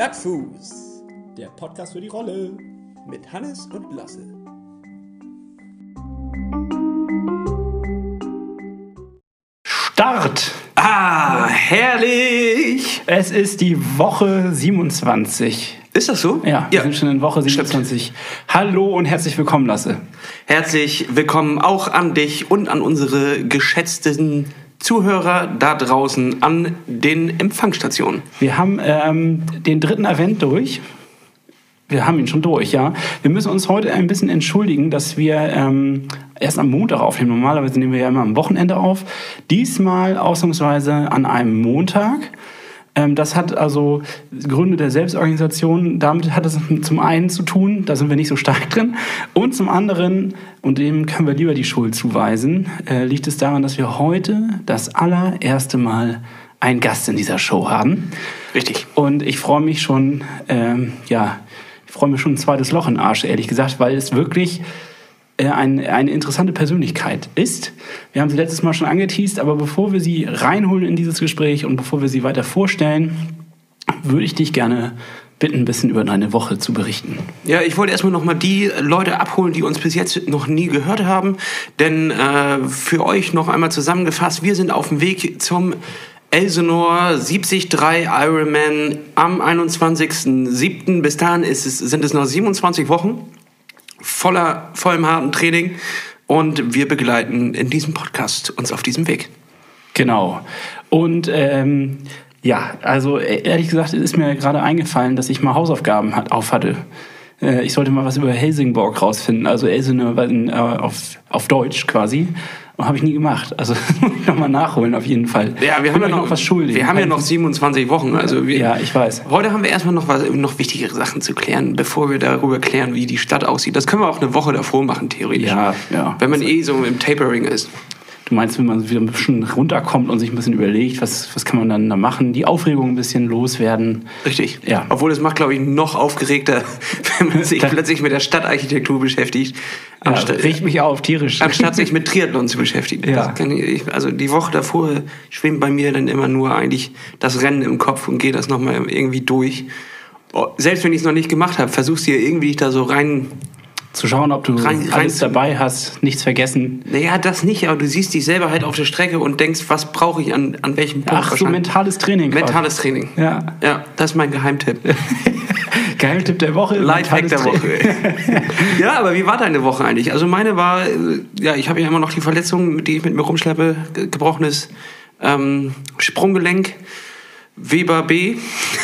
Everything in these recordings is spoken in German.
Plattfuß, der Podcast für die Rolle mit Hannes und Lasse. Start! Ah, herrlich! Es ist die Woche 27. Ist das so? Ja, wir sind schon in Woche 27. Hallo und herzlich willkommen, Lasse. Herzlich willkommen auch an dich und an unsere geschätzten Zuhörer da draußen an den Empfangsstationen. Wir haben ähm, den dritten Advent durch. Wir haben ihn schon durch, ja. Wir müssen uns heute ein bisschen entschuldigen, dass wir ähm, erst am Montag aufnehmen. Normalerweise nehmen wir ja immer am Wochenende auf. Diesmal ausnahmsweise an einem Montag. Ähm, das hat also Gründe der Selbstorganisation. Damit hat es zum einen zu tun, da sind wir nicht so stark drin. Und zum anderen, und dem können wir lieber die Schuld zuweisen, äh, liegt es daran, dass wir heute das allererste Mal einen Gast in dieser Show haben. Richtig. Und ich freue mich schon, ähm, ja, ich freue mich schon ein zweites Loch in den Arsch, ehrlich gesagt, weil es wirklich ein, eine interessante Persönlichkeit ist. Wir haben sie letztes Mal schon angeteased, aber bevor wir sie reinholen in dieses Gespräch und bevor wir sie weiter vorstellen, würde ich dich gerne bitten, ein bisschen über deine Woche zu berichten. Ja, ich wollte erstmal nochmal die Leute abholen, die uns bis jetzt noch nie gehört haben. Denn äh, für euch noch einmal zusammengefasst, wir sind auf dem Weg zum Elsinore 73 Ironman am 21.07. Bis dahin ist es, sind es noch 27 Wochen voller, vollem harten Training. Und wir begleiten in diesem Podcast uns auf diesem Weg. Genau. Und ähm, ja, also ehrlich gesagt ist mir gerade eingefallen, dass ich mal Hausaufgaben hat, auf hatte. Äh, ich sollte mal was über Helsingborg rausfinden, also Elsinore äh, auf, auf Deutsch quasi. Habe ich nie gemacht. Also muss ich nochmal nachholen auf jeden Fall. Ja, wir haben ja noch, noch was schuldig. Wir haben ja noch 27 Wochen. Also wir, ja, ich weiß. Heute haben wir erstmal noch, was, noch wichtigere Sachen zu klären, bevor wir darüber klären, wie die Stadt aussieht. Das können wir auch eine Woche davor machen, theoretisch. Ja, ja. Wenn man eh so im Tapering ist. Du meinst, wenn man wieder ein bisschen runterkommt und sich ein bisschen überlegt, was, was kann man dann da machen, die Aufregung ein bisschen loswerden. Richtig. Ja. Obwohl es macht, glaube ich, noch aufgeregter, wenn man sich plötzlich mit der Stadtarchitektur beschäftigt. Ja, riecht mich auf, tierisch. Anstatt sich mit Triathlon zu beschäftigen. Ja. Ich, also die Woche davor schwimmt bei mir dann immer nur eigentlich das Rennen im Kopf und gehe das nochmal irgendwie durch. Oh, selbst wenn ich es noch nicht gemacht habe, versuchst du ja irgendwie da so rein zu schauen, ob du Rein- alles rein- dabei hast, nichts vergessen. Naja, das nicht, aber du siehst dich selber halt auf der Strecke und denkst, was brauche ich an, an welchem Punkt? Ach, so mentales Training. quasi. Mentales Training. Ja. Ja, das ist mein Geheimtipp. Geheimtipp der Woche. Lifehack der Woche. Ja, aber wie war deine Woche eigentlich? Also meine war, äh, ja, ich habe ja immer noch die Verletzung, die ich mit mir rumschleppe, ge- gebrochenes ähm, Sprunggelenk, Weber B,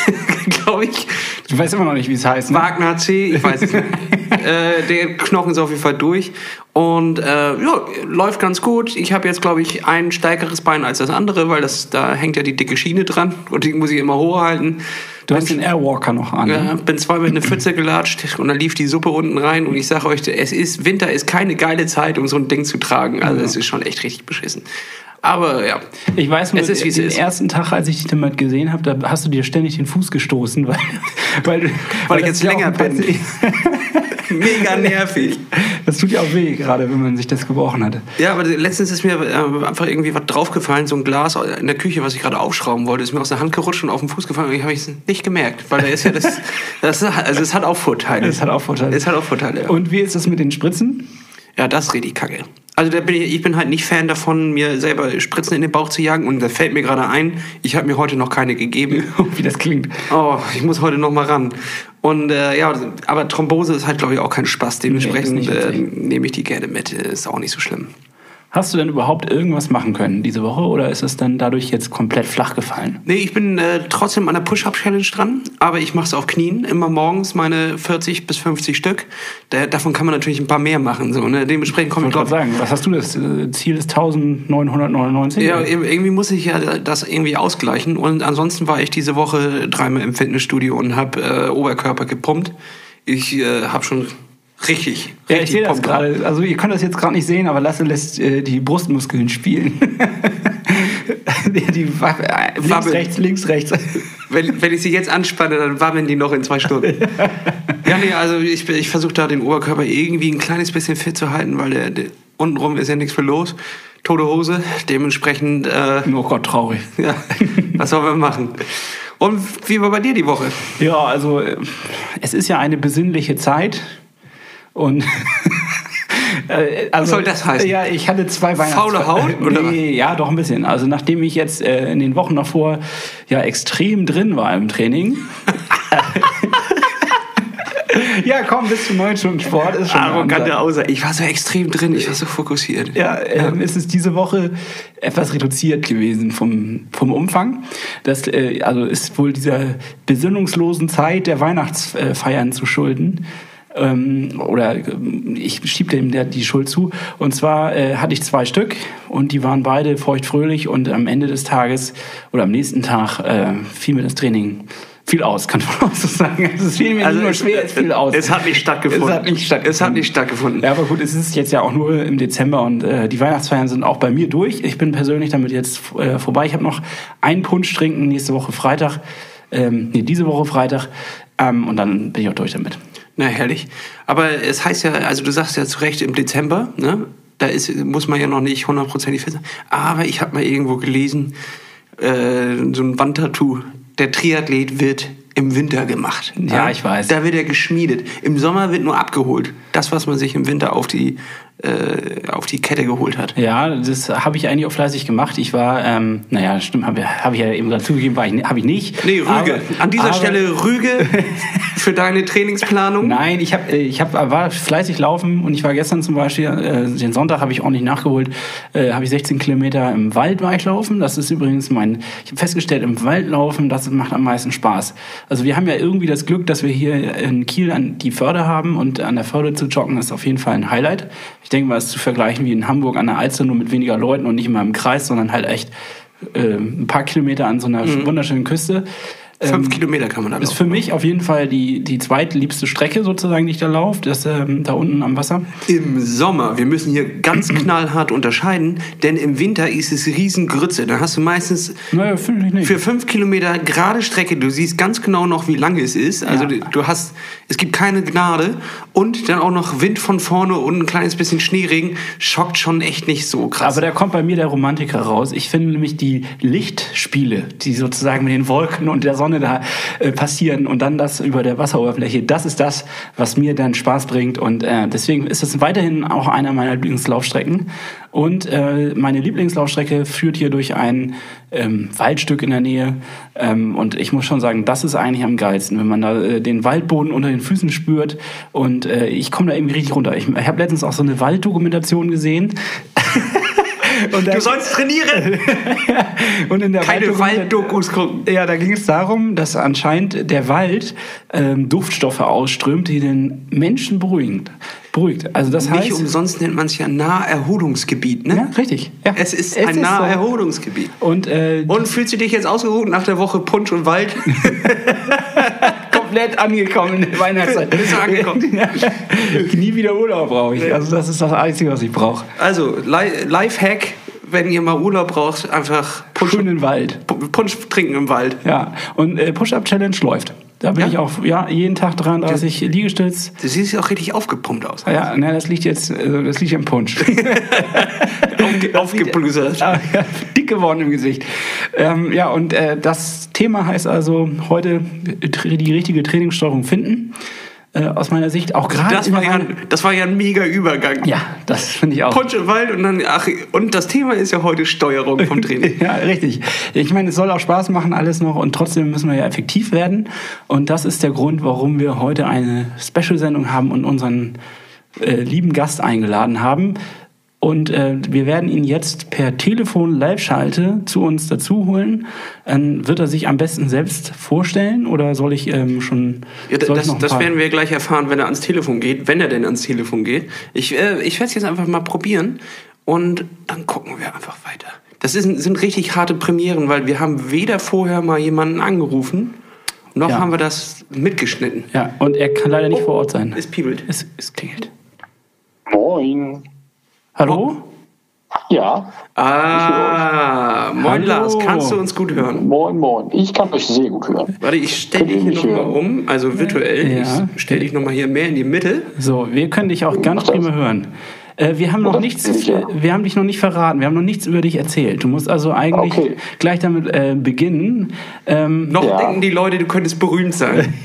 glaube ich, Du weißt immer noch nicht, wie es heißt. Ne? Wagner C, ich weiß es nicht. äh, der Knochen ist auf jeden Fall durch und äh, ja, läuft ganz gut. Ich habe jetzt, glaube ich, ein stärkeres Bein als das andere, weil das da hängt ja die dicke Schiene dran und die muss ich immer hochhalten. Du hast den Airwalker noch an. Ja, ne? bin zweimal in eine Pfütze gelatscht und dann lief die Suppe unten rein und ich sage euch, es ist Winter ist keine geile Zeit, um so ein Ding zu tragen. Also es ist schon echt richtig beschissen. Aber ja, Ich weiß nur, Es ist, wie es den ist. ersten Tag, als ich dich damit gesehen habe, da hast du dir ständig den Fuß gestoßen, weil, weil, du- Weil ich jetzt länger bin. mega nervig. Das tut ja auch weh, gerade wenn man sich das gebrochen hatte. Ja, aber letztens ist mir äh, einfach irgendwie was draufgefallen, so ein Glas in der Küche, was ich gerade aufschrauben wollte, ist mir aus der Hand gerutscht und auf den Fuß gefallen und ich habe es nicht gemerkt, weil da ist ja das, das also es hat auch Vorteile. Das hat auch Vorteile. Es hat auch Vorteile. Ja. Und wie ist das mit den Spritzen? Ja, das ist richtig kacke. Also da bin ich, ich bin halt nicht Fan davon, mir selber Spritzen in den Bauch zu jagen. Und da fällt mir gerade ein, ich habe mir heute noch keine gegeben. wie das klingt. Oh, ich muss heute noch mal ran. Und äh, ja, aber Thrombose ist halt, glaube ich, auch kein Spaß. Dementsprechend Nee, äh, nehme ich die gerne mit. Ist auch nicht so schlimm. Hast du denn überhaupt irgendwas machen können diese Woche oder ist es dann dadurch jetzt komplett flach gefallen? Nee, ich bin äh, trotzdem an der Push-Up-Challenge dran, aber ich mache es auf Knien, immer morgens meine 40 bis 50 Stück. Da, davon kann man natürlich ein paar mehr machen. So, ne? Dementsprechend komme Ich ich, wollte gerade sagen, was hast du das? äh, Ziel ist 1999? Ja, irgendwie muss ich ja das irgendwie ausgleichen. Und ansonsten war ich diese Woche dreimal im Fitnessstudio und habe äh, Oberkörper gepumpt. Ich äh, habe schon richtig, Ja, ich richtig sehe das gerade. Also ihr könnt das jetzt gerade nicht sehen, aber Lasse lässt äh, die Brustmuskeln spielen. die Wa- äh, links, Wabbeln. rechts, links, rechts. Wenn, wenn ich sie jetzt anspanne, dann wabbeln die noch in zwei Stunden. ja, nee, also ich, ich versuche da den Oberkörper irgendwie ein kleines bisschen fit zu halten, weil der, der untenrum ist ja nichts für los. Tote Hose, dementsprechend, äh, oh Gott, traurig. ja, was soll man machen? Und wie war bei dir die Woche? Ja, also äh, es ist ja eine besinnliche Zeit und äh, also, Was soll das heißen? Ja, ich hatte zwei Weihnachts... Faule Haut, oder Nee, ja, doch ein bisschen. Also nachdem ich jetzt äh, in den Wochen davor ja extrem drin war im Training... ja, komm, bis zum neun Stunden Sport ist schon Arrogante Ansage. Aussage. Ich war so extrem drin, ich war so fokussiert. Ja, ähm, es ist diese Woche etwas reduziert gewesen vom, vom Umfang. Das äh, also ist wohl dieser besinnungslosen Zeit der Weihnachtsfeiern zu schulden. Ähm, oder äh, ich schiebe dem der die Schuld zu. Und zwar äh, hatte ich zwei Stück und die waren beide feuchtfröhlich und am Ende des Tages oder am nächsten Tag äh, fiel mir das Training viel aus, kann man auch so sagen. Also es fiel mir nicht nur schwer, es fiel aus. Es hat nicht stattgefunden. Es hat nicht stattgefunden. Es hat nicht stattgefunden. Ja, aber gut, es ist jetzt ja auch nur im Dezember und äh, die Weihnachtsfeiern sind auch bei mir durch. Ich bin persönlich damit jetzt äh, vorbei. Ich habe noch einen Punsch trinken nächste Woche Freitag. Ähm, nee, diese Woche Freitag. Ähm, und dann bin ich auch durch damit. Na, herrlich. Aber es heißt ja, also du sagst ja zu Recht im Dezember, ne? Da ist, muss man ja noch nicht hundertprozentig fest sein. Aber ich habe mal irgendwo gelesen, äh, so ein Wandtattoo. Der Triathlet wird im Winter gemacht. Ja, ich weiß. Da wird er geschmiedet. Im Sommer wird nur abgeholt. Das, was man sich im Winter auf die, auf die Kette geholt hat. Ja, das habe ich eigentlich auch fleißig gemacht. Ich war, ähm, naja, stimmt, habe hab ich ja eben gerade zugegeben, war ich, habe ich nicht. Nee, Rüge. Aber- An dieser aber- Stelle Rüge für deine Trainingsplanung. Nein, ich, hab, äh, ich hab, war fleißig laufen und ich war gestern zum Beispiel, äh, den Sonntag habe ich ordentlich nachgeholt, äh, habe ich 16 Kilometer im Wald war ich laufen. Das ist übrigens mein, ich habe festgestellt, im Wald laufen, das macht am meisten Spaß. Also wir haben ja irgendwie das Glück, dass wir hier in Kiel an die Förde haben und an der Förde zu joggen ist auf jeden Fall ein Highlight. Ich denke mal, es ist zu vergleichen wie in Hamburg an der Alster, nur mit weniger Leuten und nicht immer im Kreis, sondern halt echt äh, ein paar Kilometer an so einer wunderschönen Küste. Fünf Kilometer kann man da Ist laufen. für mich auf jeden Fall die, die zweitliebste Strecke sozusagen, die ich da laufe. Das ähm, da unten am Wasser. Im Sommer, wir müssen hier ganz knallhart unterscheiden, denn im Winter ist es Riesengrütze. Da hast du meistens Naja, für fünf Kilometer gerade Strecke, du siehst ganz genau noch, wie lange es ist. Also Ja. du hast, es gibt keine Gnade und dann auch noch Wind von vorne und ein kleines bisschen Schneeregen, schockt schon echt nicht so krass. Aber da kommt bei mir der Romantiker raus. Ich finde nämlich die Lichtspiele, die sozusagen mit den Wolken und der Sonne da äh, passieren und dann das über der Wasseroberfläche, das ist das, was mir dann Spaß bringt. Und äh, deswegen ist es weiterhin auch einer meiner Lieblingslaufstrecken. Und äh, meine Lieblingslaufstrecke führt hier durch ein ähm, Waldstück in der Nähe. Ähm, und ich muss schon sagen, das ist eigentlich am geilsten, wenn man da äh, den Waldboden unter den Füßen spürt. Und äh, ich komme da irgendwie richtig runter. Ich, ich habe letztens auch so eine Walddokumentation gesehen. Und du sollst trainieren! und in der Keine Walddokus gucken. Ja, da ging es darum, dass anscheinend der Wald ähm, Duftstoffe ausströmt, die den Menschen beruhigen. beruhigt. Also das Nicht heißt, umsonst nennt man es ja Naherholungsgebiet, ne? ja, richtig. Ja. Es ist ein Naherholungsgebiet. Und, äh, Und fühlst du dich jetzt ausgeruht nach der Woche Punsch und Wald? komplett angekommen in der Weihnachtszeit. Bist du angekommen? Nie wieder Urlaub brauche ich. Also das ist das Einzige, was ich brauche. Also, Li- Lifehack, wenn ihr mal Urlaub braucht, einfach Punsch, Schönen Wald. Punsch trinken im Wald. Ja. Und äh, Push-Up-Challenge läuft. Da bin Ja? ich auch, ja, jeden Tag 33 Liegestütz. Du siehst auch richtig aufgepumpt aus. Ja, ne, das liegt jetzt, also das liegt am Punsch. Aufge aufgeblusert. Ja, dick geworden im Gesicht. Ähm, ja, und äh, das Thema heißt also heute die richtige Trainingssteuerung finden. Äh, aus meiner Sicht auch gerade. Das war, ja, das war ja ein mega Übergang. ja, das finde ich auch. Punsch im Wald und dann, ach, und das Thema ist ja heute Steuerung vom Training. Ja, richtig. Ich meine, es soll auch Spaß machen, alles noch, und trotzdem müssen wir ja effektiv werden. Und das ist der Grund, warum wir heute eine Special-Sendung haben und unseren äh, lieben Gast eingeladen haben. Und äh, wir werden ihn jetzt per Telefon Live-Schalte zu uns dazu holen. Dann wird er sich am besten selbst vorstellen oder soll ich ähm, schon. Ja, soll ich das das werden wir gleich erfahren, wenn er ans Telefon geht, wenn er denn ans Telefon geht. Ich, äh, ich werde es jetzt einfach mal probieren und dann gucken wir einfach weiter. Das ist, sind richtig harte Premieren, weil wir haben weder vorher mal jemanden angerufen, noch Ja. haben wir das mitgeschnitten. Ja, und er kann leider nicht vor Ort sein. Es piebelt. Es, es klingelt. Moin. Hallo? Ja, Ah, moin Hallo. Lars, kannst du uns gut hören? moin, moin. Ich kann euch sehr gut hören. Warte, ich stelle dich hier nochmal um, also virtuell. Ja. Ich stelle dich nochmal hier mehr in die Mitte. So, wir können dich auch ganz prima hören. Äh, wir haben noch Oder? nichts, wir haben dich noch nicht verraten, wir haben noch nichts über dich erzählt. Du musst also eigentlich Okay. gleich damit äh, beginnen. Ähm, Noch Ja. denken die Leute, du könntest berühmt sein.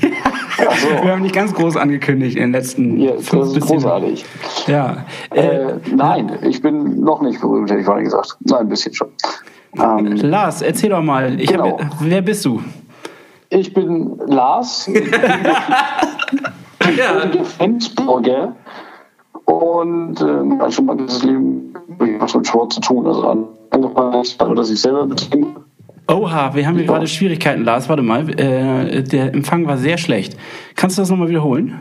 Also, wir haben dich ganz groß angekündigt in den letzten ja, fünf das ist bis zehn großartig. Ja. Äh, Äh, nein, ich bin noch nicht berühmt, hätte ich vorhin gesagt. Nein, ein bisschen schon. Ähm, Lars, erzähl doch mal. Ich Genau. hab, wer bist du? ich bin Lars, ja. Flensburger und äh, mein schon mein ganzes Leben mit Sport zu tun. Also an- angefangen, hat, also, dass ich selber betrieben. Oha, wir haben hier gerade Schwierigkeiten, Lars. Warte mal, äh, der Empfang war sehr schlecht. Kannst du das nochmal wiederholen?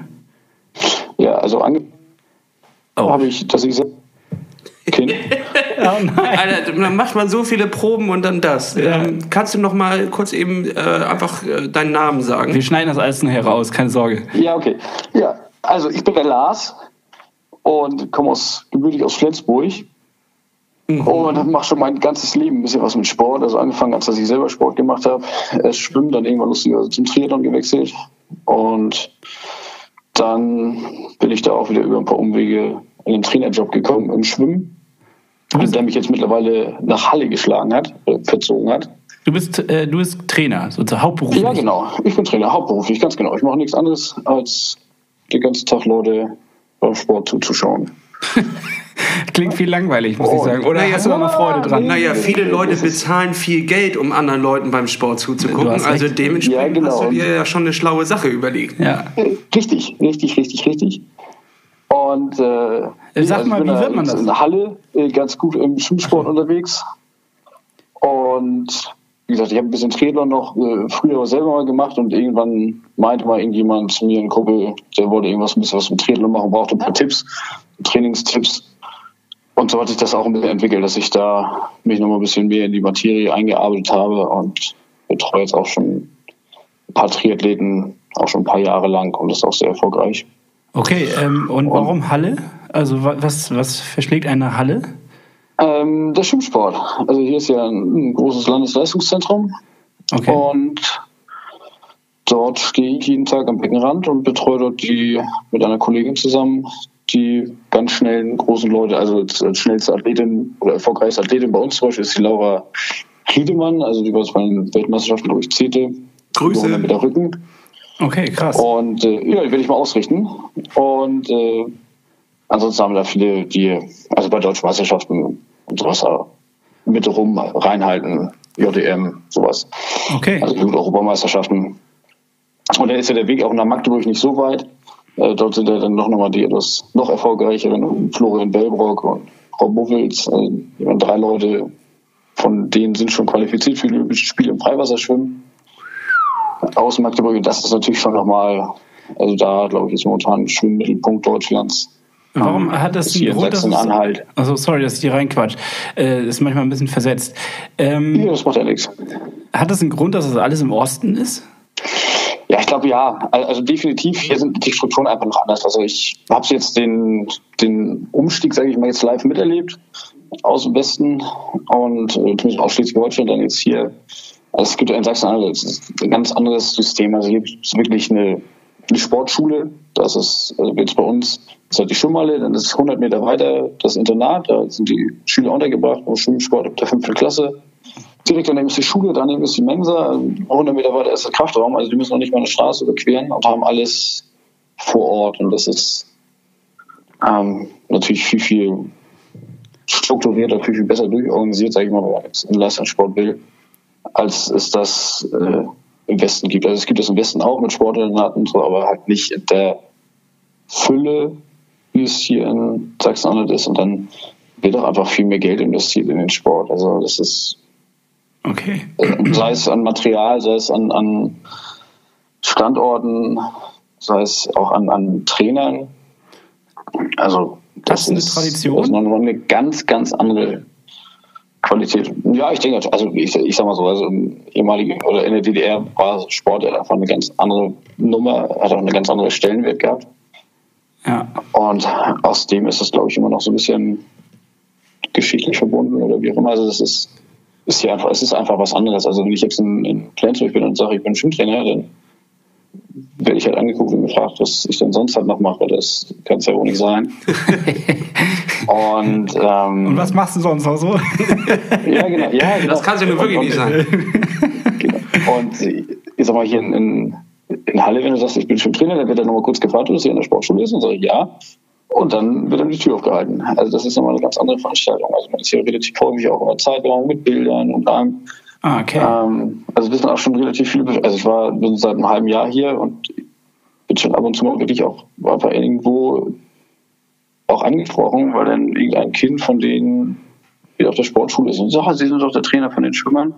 Ja, also angefangen Oh. habe ich, dass ich selber Kind. Oh nein. Alter, dann macht man so viele Proben und dann das. Ähm, kannst du noch mal kurz eben äh, einfach äh, deinen Namen sagen? Wir schneiden das alles nachher raus, keine Sorge. Ja, okay. Ja, also ich bin der Lars und komme aus, gebürtig aus Flensburg. Und mache schon mein ganzes Leben ein bisschen was mit Sport. Also angefangen, als dass ich selber Sport gemacht habe. Erst Schwimmen, dann irgendwann lustigerweise zum Triathlon gewechselt. Und dann bin ich da auch wieder über ein paar Umwege in den Trainerjob gekommen im Schwimmen. Und der mich jetzt mittlerweile nach Halle geschlagen hat, äh, verzogen hat. Du bist, äh, du bist Trainer, sozusagen hauptberuflich. Ja, genau. Ich bin Trainer, hauptberuflich, ganz genau. Ich mache nichts anderes, als den ganzen Tag Leute beim Sport zuzuschauen. Klingt viel langweilig, muss ich Oh, sagen. Oder naja, hast du da noch Freude dran? Naja, viele Leute bezahlen viel Geld, um anderen Leuten beim Sport zuzugucken. Also dementsprechend Ja, genau. hast du dir ja schon eine schlaue Sache überlegt. Ja. Richtig, richtig, richtig, richtig. Und äh, Sag also mal, ich bin wie wird man das? In der Halle äh, ganz gut im Schwimmsport unterwegs. Und wie gesagt, ich habe ein bisschen Triathlon noch äh, früher selber mal gemacht und irgendwann meinte mal irgendjemand zu mir in Kumpel, der wollte irgendwas ein bisschen was mit Triathlon machen, brauchte ein paar Tipps, Trainingstipps. Und so hat sich das auch ein bisschen entwickelt, dass ich da mich noch mal ein bisschen mehr in die Materie eingearbeitet habe und betreue jetzt auch schon ein paar Triathleten, auch schon ein paar Jahre lang und das ist auch sehr erfolgreich. Okay, ähm, und warum Halle? Also wa- was, was verschlägt eine Halle? Ähm, der Schwimmsport. Also hier ist ja ein, ein großes Landesleistungszentrum Okay. und dort stehe ich jeden Tag am Beckenrand und betreue dort die mit einer Kollegin zusammen die ganz schnellen großen Leute. Also als als schnellste Athletin oder erfolgreichste Athletin bei uns zum Beispiel ist die Laura Friedemann, also die war bei den Weltmeisterschaften durch Zehnte. Grüße. Mit der Rücken. Okay, krass. Und äh, ja, die werde ich mal ausrichten. Und äh, ansonsten haben wir da viele, die, also bei deutschen Meisterschaften und sowas mit rum reinhalten, JDM, sowas. Okay. Also Judo-Europameisterschaften. Und dann ist ja der Weg auch nach Magdeburg nicht so weit. Äh, dort sind ja dann noch nochmal die etwas noch erfolgreicheren, Florian Bellbrock und Rob Buffels. Also, drei Leute, von denen sind schon qualifiziert für die Olympischen Spiele im Freiwasserschwimmen. Aus Magdeburg, das ist natürlich schon nochmal, also da glaube ich ist momentan ein Schwimmmittelpunkt Deutschlands. Warum hat das einen in Grund, dass es, also sorry, dass ich hier reinquatsch. Äh, ist manchmal ein bisschen versetzt. Ähm, Ja, das macht ja nichts. Hat das einen Grund, dass es alles im Osten ist? Ja, ich glaube ja. Also definitiv, hier sind die Strukturen einfach noch anders. Also ich habe jetzt den, den Umstieg, sage ich mal, jetzt live miterlebt aus dem Westen und äh, zumindest aus Schleswig-Holstein dann jetzt hier. Also es gibt in ist ein ganz anderes System. Also hier gibt es wirklich eine, eine Sportschule. Das ist also jetzt bei uns ist halt die Schwimmhalle, dann ist es 100 Meter weiter das Internat. Da sind die Schüler untergebracht im Schwimmsport ab der fünften Klasse. Direkt daneben ist die Schule, daneben ist die Mensa, 100 Meter weiter ist der Kraftraum. Also die müssen noch nicht mal eine Straße überqueren und haben alles vor Ort. Und das ist ähm, natürlich viel, viel strukturierter, viel, viel besser durchorganisiert, sage ich mal, wenn man jetzt im Leistungssport will, als es das äh, im Westen gibt. Also es gibt es im Westen auch mit Sportinternaten und so, aber halt nicht in der Fülle, wie es hier in Sachsen-Anhalt ist. Und dann wird auch einfach viel mehr Geld investiert in den Sport. Also das ist Okay. sei es an Material, sei es an, an Standorten, sei es auch an, an Trainern. Also Das das, ist eine ist, Tradition? Das ist eine ganz, ganz andere Qualität. Ja, ich denke, also ich, ich sag mal so, also im ehemaligen oder in der DDR war Sport einfach eine ganz andere Nummer, hat auch eine ganz andere Stellenwert gehabt. Ja. Und aus dem ist es, glaube ich, immer noch so ein bisschen geschichtlich verbunden oder wie auch immer. Also das ist, ist hier einfach, es ist einfach was anderes. Also wenn ich jetzt in, in Flensburg bin und sage, ich bin Schwimmtrainer, dann werde ich halt angeguckt und gefragt, was ich denn sonst halt noch mache. Das kann es ja wohl nicht sein. und, ähm, Und was machst du sonst noch so? ja, genau, ja, genau. Das kann es ja nun wirklich Und- nicht sein. Genau. Und ich sag mal, hier in, in, in Halle, wenn du sagst, ich bin schon Trainer, dann wird er nochmal kurz gefragt, ob du hier in der Sportschule ist und sage ich ja. Und dann wird dann die Tür aufgehalten. Also das ist nochmal eine ganz andere Veranstaltung. Also man ist hier relativ häufig auch in der Zeitung mit Bildern und allem. Ah, okay. Ähm, also das sind auch schon relativ. Besch- Also ich war bin seit einem halben Jahr hier und bin schon ab und zu mal wirklich auch einfach irgendwo auch angesprochen, weil dann irgendein Kind von denen wieder auf der Sportschule ist und sagt, "Ah, sie sind doch der Trainer von den Schwimmern.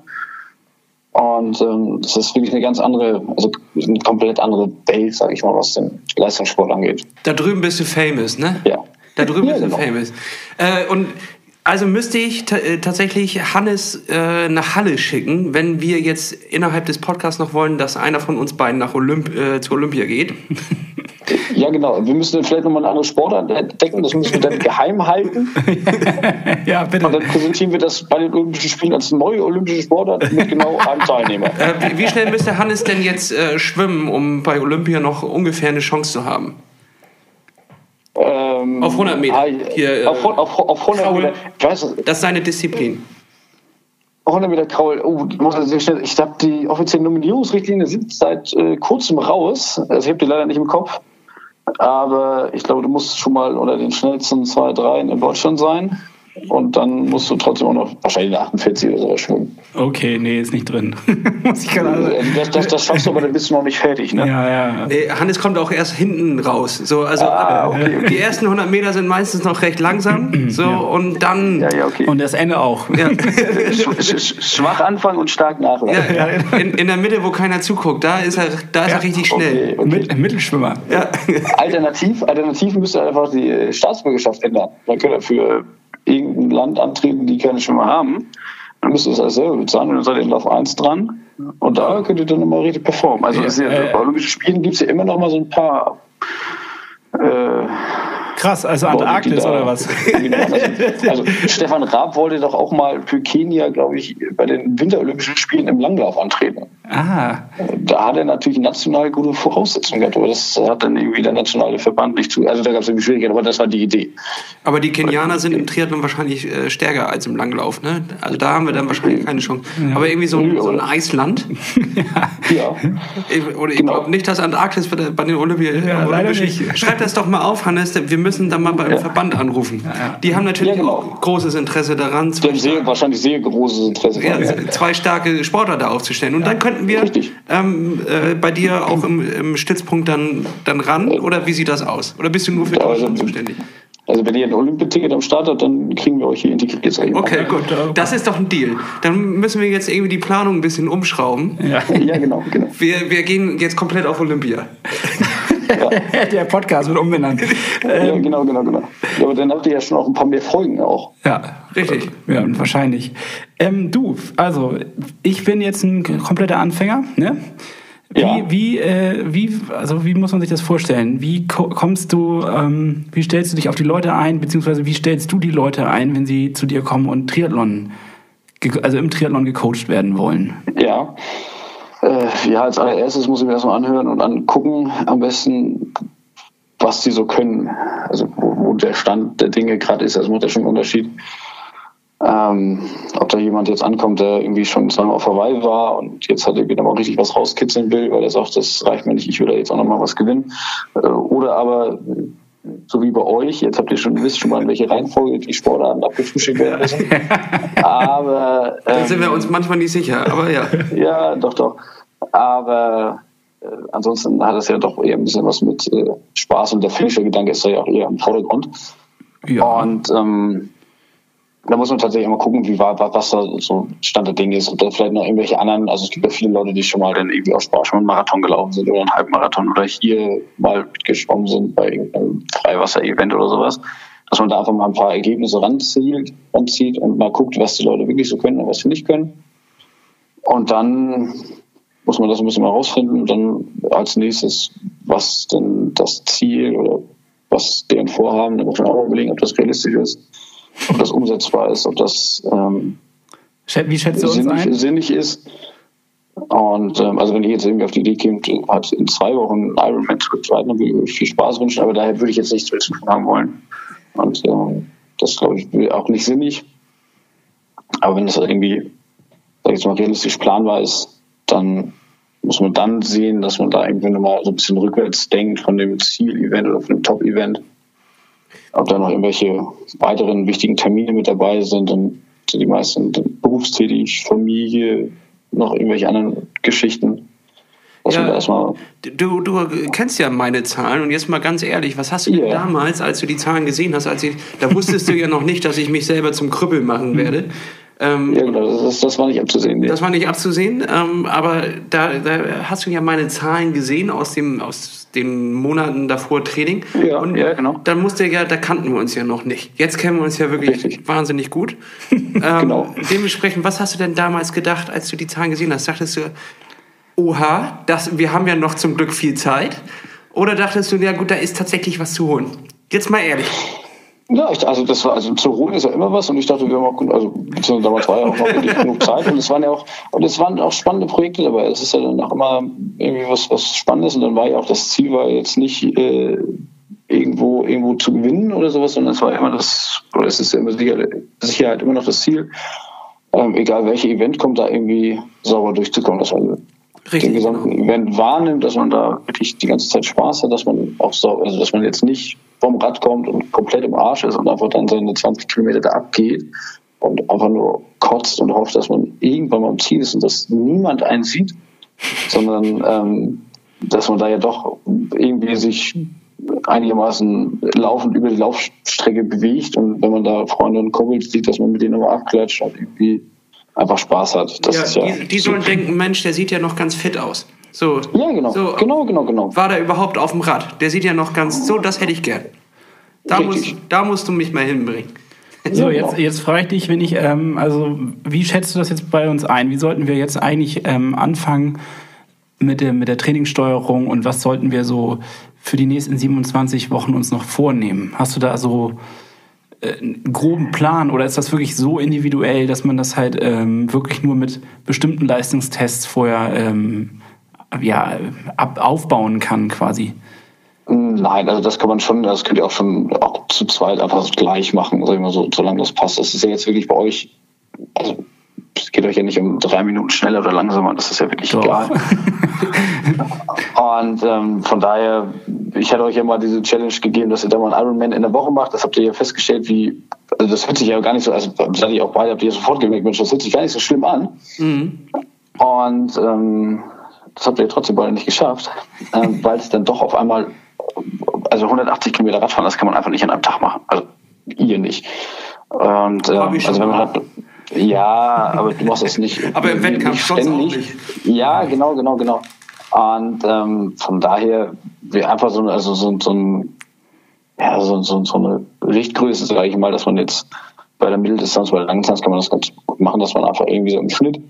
Und ähm, das ist wirklich eine ganz andere, also eine komplett andere Welt, sage ich mal, was den Leistungssport angeht. Da drüben bist du famous, ne? Ja. Da drüben Ja, bist du genau. famous. Äh, und also müsste ich äh, tatsächlich Hannes äh, nach Halle schicken, wenn wir jetzt innerhalb des Podcasts noch wollen, dass einer von uns beiden nach Olymp äh, zu Olympia geht. Ja, genau. Wir müssen vielleicht nochmal eine andere Sportart entdecken, das müssen wir dann geheim halten. ja, bitte. Und dann präsentieren wir das bei den Olympischen Spielen als neue olympische Sportart mit genau einem Teilnehmer. Äh, wie, wie schnell müsste Hannes denn jetzt äh, schwimmen, um bei Olympia noch ungefähr eine Chance zu haben? Ähm, Auf 100 Meter. Hier, äh, auf, auf, auf 100 Kraul. Meter. Ich weiß, Das ist seine Disziplin. 100 Meter Kraul. Oh, ich glaube, die offiziellen Nominierungsrichtlinien sind seit äh, kurzem raus. Also ich habe die leider nicht im Kopf. Aber ich glaube, du musst schon mal unter den schnellsten zwei, dreien in Deutschland sein. Und dann musst du trotzdem auch noch wahrscheinlich eine 48 oder sowas schwimmen. Okay, nee, ist nicht drin. Muss ich gerade Also das, das, das schaffst du, aber dann bist du noch nicht fertig. Ne? Ja, ja. Nee, Hannes kommt auch erst hinten raus. So, also Ah, okay, okay. die ersten 100 Meter sind meistens noch recht langsam. So und dann Ja, ja, okay. Und das Ende auch. ja, Sch sch schwach anfangen und stark nachlassen. ja, in, in der Mitte, wo keiner zuguckt, da ist er, da ist er richtig schnell. Okay, okay. Mit, Mittelschwimmer. Ja. Alternativ, alternativ müsste einfach die Staatsbürgerschaft ändern. Dann könnt ihr für Land antreten, die keine Schwimmer haben. Dann müsst ihr das alles selber bezahlen und dann seid ihr in Lauf 1 dran. Und da könnt ihr dann nochmal richtig performen. Also es ja, äh, bei Olympischen Spielen gibt es ja immer noch mal so ein paar äh, Krass, also Antarktis da oder was? Also Stefan Raab wollte doch auch mal für Kenia, glaube ich, bei den Winterolympischen Spielen im Langlauf antreten. Ah, Da hat er natürlich national gute Voraussetzungen gehabt, aber das hat dann irgendwie der nationale Verband nicht zu. Also da gab es irgendwie Schwierigkeiten, aber das war die Idee. Aber die Kenianer sind im Triathlon wahrscheinlich äh, stärker als im Langlauf. Ne? Also da haben wir dann wahrscheinlich keine Chance. Aber irgendwie so ein, so ein Eisland. Ja. Ich- Oder ich Genau. glaube nicht, dass Antarktis bei, den Olympi Ja, leider Olympischen... nicht. Schreib das doch mal auf, Hannes. Wir müssen dann mal beim Ja. Verband anrufen. Die haben natürlich Ja, genau. auch großes Interesse daran, Die zwei, haben sehr, wahrscheinlich sehr großes Interesse. ja, daran. zwei starke Sportler da aufzustellen. Und dann könnten wir ähm, äh, bei dir auch im, im Stützpunkt dann, dann ran. Oder wie sieht das aus? Oder bist du nur für Deutschland also- zuständig? Also wenn ihr ein Olympiaticket am Start habt, dann kriegen wir euch hier integriert. Okay, gut. Das ist doch ein Deal. Dann müssen wir jetzt irgendwie die Planung ein bisschen umschrauben. ja. Ja, genau, genau. Wir, wir gehen jetzt komplett auf Olympia. Der Podcast wird umbenannt. ja, genau, genau, genau. Ja, aber dann habt ihr ja schon auch ein paar mehr Folgen auch. Ja, Richtig. ja wahrscheinlich. Ähm, du, also ich bin jetzt ein kompletter Anfänger, ne? Wie, Ja. wie, äh, wie, also wie muss man sich das vorstellen? Wie ko kommst du, ähm, wie stellst du dich auf die Leute ein, beziehungsweise wie stellst du die Leute ein, wenn sie zu dir kommen und Triathlon, also im Triathlon gecoacht werden wollen? Ja. Äh, ja, als allererstes muss ich mir das mal anhören und angucken, am besten, was die so können. Also wo, wo der Stand der Dinge gerade ist. Das macht ja schon einen Unterschied. Ähm, ob da jemand jetzt ankommt, der irgendwie schon zweimal auf Hawaii war und jetzt hat er wieder mal richtig was rauskitzeln will, weil er sagt, das reicht mir nicht, ich will da jetzt auch noch mal was gewinnen. Äh, oder aber so wie bei euch, jetzt habt ihr schon wisst schon mal, in welche Reihenfolge die Sportarten abgefrühstückt werden müssen. Aber Da ähm, sind wir uns manchmal nicht sicher, aber ja. ja, doch, doch. Aber äh, ansonsten hat es ja doch eher ein bisschen was mit äh, Spaß und der Finisher-Gedanke ist da ja auch eher im Vordergrund. Ja. Und ähm, da muss man tatsächlich mal gucken, wie war, was da so Stand der Dinge ist. Und da vielleicht noch irgendwelche anderen, also es gibt ja viele Leute, die schon mal dann irgendwie aus Spaß schon einen Marathon gelaufen sind oder einen Halbmarathon oder hier mal mitgeschwommen sind bei irgendeinem Freiwasser-Event oder sowas. Dass man da einfach mal ein paar Ergebnisse ranzieht, ranzieht und mal guckt, was die Leute wirklich so können und was sie nicht können. Und dann muss man das ein bisschen mal rausfinden und dann als nächstes, was denn das Ziel oder was deren Vorhaben, da muss man auch überlegen, ob das realistisch ist, ob das umsetzbar ist, ob das ähm, Wie schätzt du sinnig, ein? sinnig ist. Und ähm, also wenn ich jetzt irgendwie auf die Idee käme, halt in zwei Wochen Ironman zu reiten, dann würde ich viel Spaß wünschen, aber daher würde ich jetzt nichts mehr zu tun haben wollen. Und ähm, das glaube ich auch nicht sinnig. Aber wenn das irgendwie, sag ich jetzt mal, realistisch planbar ist, dann muss man dann sehen, dass man da irgendwie nochmal so ein bisschen rückwärts denkt von dem Ziel-Event oder von dem Top-Event. Ob da noch irgendwelche weiteren wichtigen Termine mit dabei sind und sind die meisten berufstätig, Familie, noch irgendwelche anderen Geschichten. Ja, du, du kennst ja meine Zahlen und jetzt mal ganz ehrlich, was hast du denn damals, als du die Zahlen gesehen hast, als ich, da wusstest du ja noch nicht, dass ich mich selber zum Krüppel machen werde. Ähm, ja, genau, das, das, war nicht abzusehen. Nee. Das war nicht abzusehen, ähm, aber da, da, hast du ja meine Zahlen gesehen aus, dem, aus den Monaten davor Training. Ja, und ja, genau. Dann musste ja, da kannten wir uns ja noch nicht. Jetzt kennen wir uns ja wirklich Richtig. wahnsinnig gut. ähm, genau. Dementsprechend, was hast du denn damals gedacht, als du die Zahlen gesehen hast? Dachtest du, oha, das, wir haben ja noch zum Glück viel Zeit? Oder dachtest du, ja gut, da ist tatsächlich was zu holen? Jetzt mal ehrlich. Ja, ich, also das war, also zu holen ist ja immer was und ich dachte, wir haben auch, also damals war ja auch noch wirklich genug Zeit und es waren ja auch, und es waren auch spannende Projekte dabei. Es ist ja dann auch immer irgendwie was, was Spannendes und dann war ja auch das Ziel war jetzt nicht äh, irgendwo, irgendwo zu gewinnen oder sowas, sondern es war immer das, oder es ist ja immer sicher, Sicherheit immer noch das Ziel, ähm, egal welche Event kommt, da irgendwie sauber durchzukommen. Das war Richtig, den gesamten. Event wahrnimmt, dass man da wirklich die ganze Zeit Spaß hat, dass man auch so, also dass man jetzt nicht vom Rad kommt und komplett im Arsch ist und einfach dann seine 20 Kilometer da abgeht und einfach nur kotzt und hofft, dass man irgendwann mal am Ziel ist und dass niemand einen sieht, sondern ähm, dass man da ja doch irgendwie sich einigermaßen laufend über die Laufstrecke bewegt und wenn man da Freunde und Kumpels sieht, dass man mit denen nochmal abklatscht und irgendwie einfach Spaß hat. Das ja, ja die, die sollen denken, Mensch, der sieht ja noch ganz fit aus. So. Ja, genau. So, genau, genau, genau. War der überhaupt auf dem Rad? Der sieht ja noch ganz so, das hätte ich gern. Da, muss, da musst du mich mal hinbringen. So, jetzt, jetzt frage ich dich, wenn ich, ähm, also wie schätzt du das jetzt bei uns ein? Wie sollten wir jetzt eigentlich ähm, anfangen mit der, mit der Trainingssteuerung und was sollten wir so für die nächsten 27 Wochen uns noch vornehmen? Hast du da so äh, einen groben Plan oder ist das wirklich so individuell, dass man das halt ähm, wirklich nur mit bestimmten Leistungstests vorher ähm, ja, ab, aufbauen kann quasi? Nein, also das kann man schon, das könnt ihr auch schon auch zu zweit einfach gleich machen, sag ich mal so, solange das passt. Das ist ja jetzt wirklich bei euch, also es geht euch ja nicht um drei Minuten schneller oder langsamer, das ist ja wirklich Doch. egal. Und ähm, von daher, ich hatte euch ja mal diese Challenge gegeben, dass ihr da mal einen Ironman in der Woche macht. Das habt ihr ja festgestellt, wie, also das hört sich ja gar nicht so, also hatte ich auch beide, habt ihr sofort gemerkt, Mensch, das hört sich gar nicht so schlimm an. Mhm. Und ähm, das habt ihr trotzdem beide nicht geschafft, ähm, weil es dann doch auf einmal, also 180 Kilometer Radfahren, das kann man einfach nicht an einem Tag machen. Also ihr nicht. Und ähm, also wenn man hat, ja, aber du machst das nicht. aber im Wettkampf nicht ständig. Nicht. Ja, genau, genau, genau. Und ähm, von daher wir einfach so, also so, so ein ja, so, so, so eine Richtgröße, sage ich mal, dass man jetzt bei der Mitteldistanz, bei der Langdistanz kann man das ganz gut machen, dass man einfach irgendwie so im Schnitt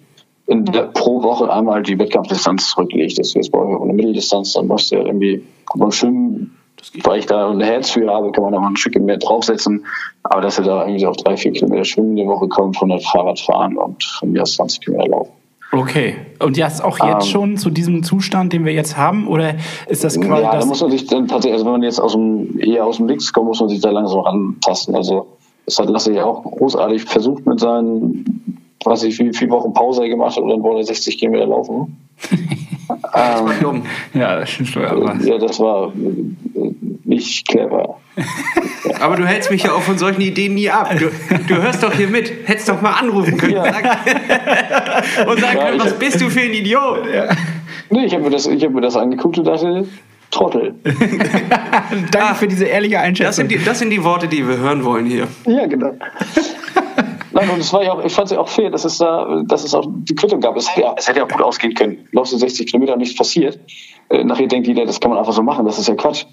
in der, pro Woche einmal die Wettkampfdistanz zurücklegt. Das ist jetzt bei einer Mitteldistanz, dann musst du ja irgendwie beim Schwimmen, weil ich da ein Herz für habe, kann man da mal ein Stück mehr draufsetzen. Aber dass er da irgendwie auf drei, vier Kilometer Schwimmen die Woche kommt, 100 Fahrrad fahren und von mir aus 20 Kilometer laufen. Okay. Und jetzt auch jetzt ähm, schon zu diesem Zustand, den wir jetzt haben? Oder ist das quasi. Ja, da muss man sich dann tatsächlich, also wenn man jetzt aus dem, eher aus dem Links kommt, muss man sich da langsam rantasten. Also, das hat Lasse ja auch großartig versucht mit seinen weiß ich, wie viele Wochen Pause gemacht hat und dann wollte er 60 Kilometer laufen. ähm, ja, das stimmt schon. Aber. Ja, das war äh, nicht clever. aber du hältst mich ja auch von solchen Ideen nie ab. Du, du hörst doch hier mit. Hättest doch mal anrufen können. Ja. und sagen können, ja, was bist du für ein Idiot? Ja. Nee, ich habe mir, das, hab mir das angeguckt und dachte, Trottel. Danke ah, für diese ehrliche Einschätzung. Das sind, die, das sind die Worte, die wir hören wollen hier. Ja, genau. Nein, und es war ja auch, ich fand es ja auch fair, dass es da, dass es auch die Quittung gab. Es hätte ja, es hätte ja gut ausgehen können. Laufst du 60 Kilometer und nichts passiert. Äh, nachher denkt jeder, das kann man einfach so machen, das ist ja Quatsch.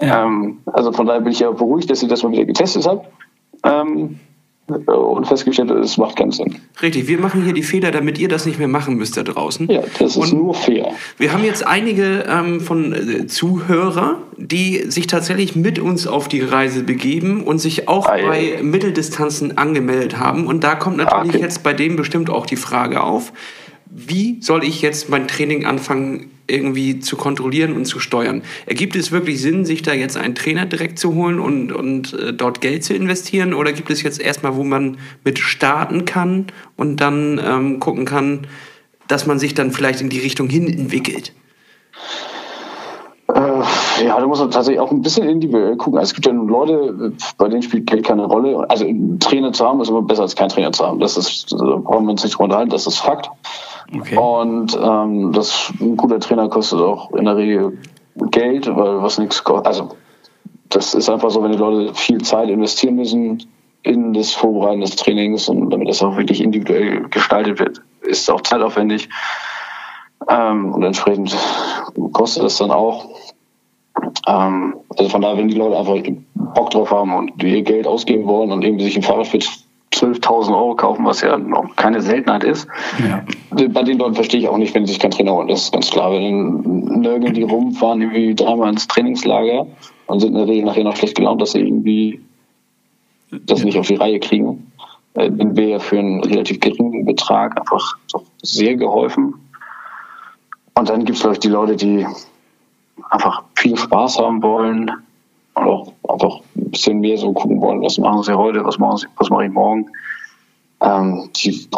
Ja. Ähm, also von daher bin ich ja beruhigt, dass ihr das mal wieder getestet habt. Ähm, und festgestellt, es macht keinen Sinn. Richtig, wir machen hier die Fehler, damit ihr das nicht mehr machen müsst da draußen. Ja, das ist und nur fair. Wir haben jetzt einige ähm, von äh, Zuhörer, die sich tatsächlich mit uns auf die Reise begeben und sich auch ah, bei Mitteldistanzen angemeldet haben. Und da kommt natürlich ah, okay. jetzt bei dem bestimmt auch die Frage auf, wie soll ich jetzt mein Training anfangen, irgendwie zu kontrollieren und zu steuern? Ergibt es wirklich Sinn, sich da jetzt einen Trainer direkt zu holen und, und äh, dort Geld zu investieren? Oder gibt es jetzt erstmal, wo man mit starten kann und dann ähm, gucken kann, dass man sich dann vielleicht in die Richtung hin entwickelt? Äh, ja, da muss man tatsächlich auch ein bisschen individuell gucken. Also es gibt ja Leute, bei denen spielt Geld keine Rolle. Also einen Trainer zu haben, ist immer besser als keinen Trainer zu haben. Das ist, da brauchen wir uns nicht drüber unterhalten, das ist Fakt. Okay. Und ähm, das, ein guter Trainer kostet auch in der Regel Geld, weil was nichts kostet. Also das ist einfach so, wenn die Leute viel Zeit investieren müssen in das Vorbereiten des Trainings und damit das auch wirklich individuell gestaltet wird, ist es auch zeitaufwendig. Ähm, und entsprechend kostet es dann auch. Ähm, also von daher, wenn die Leute einfach Bock drauf haben und ihr Geld ausgeben wollen und irgendwie sich ein Fahrrad für 12.000 Euro kaufen, was ja noch keine Seltenheit ist, ja. bei den Leuten verstehe ich auch nicht, wenn sie sich keinen Trainer holen. Das ist ganz klar. Wenn nörgeln die rum, fahren irgendwie dreimal ins Trainingslager und sind in der Regel nachher noch schlecht gelaunt, dass sie irgendwie das ja. nicht auf die Reihe kriegen. Äh, den wäre ja für einen relativ geringen Betrag einfach sehr geholfen. Und dann gibt es, glaube ich, die Leute, die einfach viel Spaß haben wollen auch einfach ein bisschen mehr so gucken wollen, was machen sie heute, was machen sie, was mache ich morgen. Ähm, die,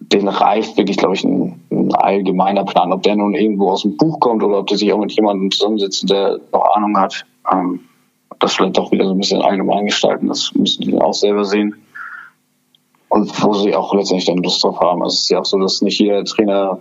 denen reicht wirklich, glaube ich, ein, ein, allgemeiner Plan. Ob der nun irgendwo aus dem Buch kommt oder ob die sich auch mit jemandem zusammensitzen, der noch Ahnung hat. Ähm, das vielleicht auch wieder so ein bisschen allgemein gestalten, das müssen die auch selber sehen. Und wo sie auch letztendlich dann Lust drauf haben. Also es ist ja auch so, dass nicht jeder Trainer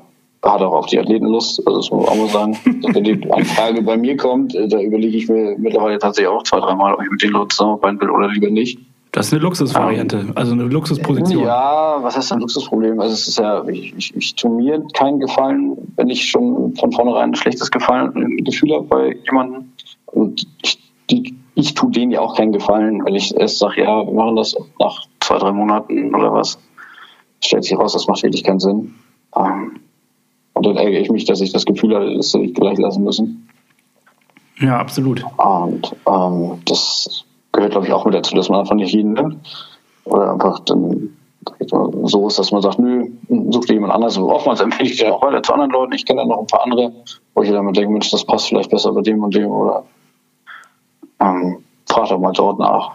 hat auch auf die Athleten Lust. Also das muss man auch mal sagen. Wenn die Anfrage bei mir kommt, äh, da überlege ich mir mittlerweile tatsächlich auch zwei, dreimal, ob ich mit den Leuten zusammenarbeiten will oder lieber nicht. Das ist eine Luxusvariante, um, also eine Luxusposition. Ja, was heißt ein Luxusproblem? Also es ist ja, ich, ich, ich tue mir keinen Gefallen, wenn ich schon von vornherein ein schlechtes Gefallen, ein Gefühl habe bei jemandem. Und ich, die, ich tue denen ja auch keinen Gefallen, wenn ich erst sage, ja, wir machen das nach zwei, drei Monaten oder was. Stellt sich raus, das macht wirklich keinen Sinn. Ähm, und dann ärgere ich mich, dass ich das Gefühl hatte, das hätte ich gleich lassen müssen. Ja, absolut. Und ähm, das gehört, glaube ich, auch mit dazu, dass man einfach nicht jeden nimmt. Oder einfach dann so ist, dass man sagt, nö, such dir jemand anderes. Oftmals empfehle ich dir auch weiter zu anderen Leuten. Ich kenne dann noch ein paar andere, wo ich dann denke, Mensch, das passt vielleicht besser bei dem und dem. Oder ähm, frag doch mal dort nach.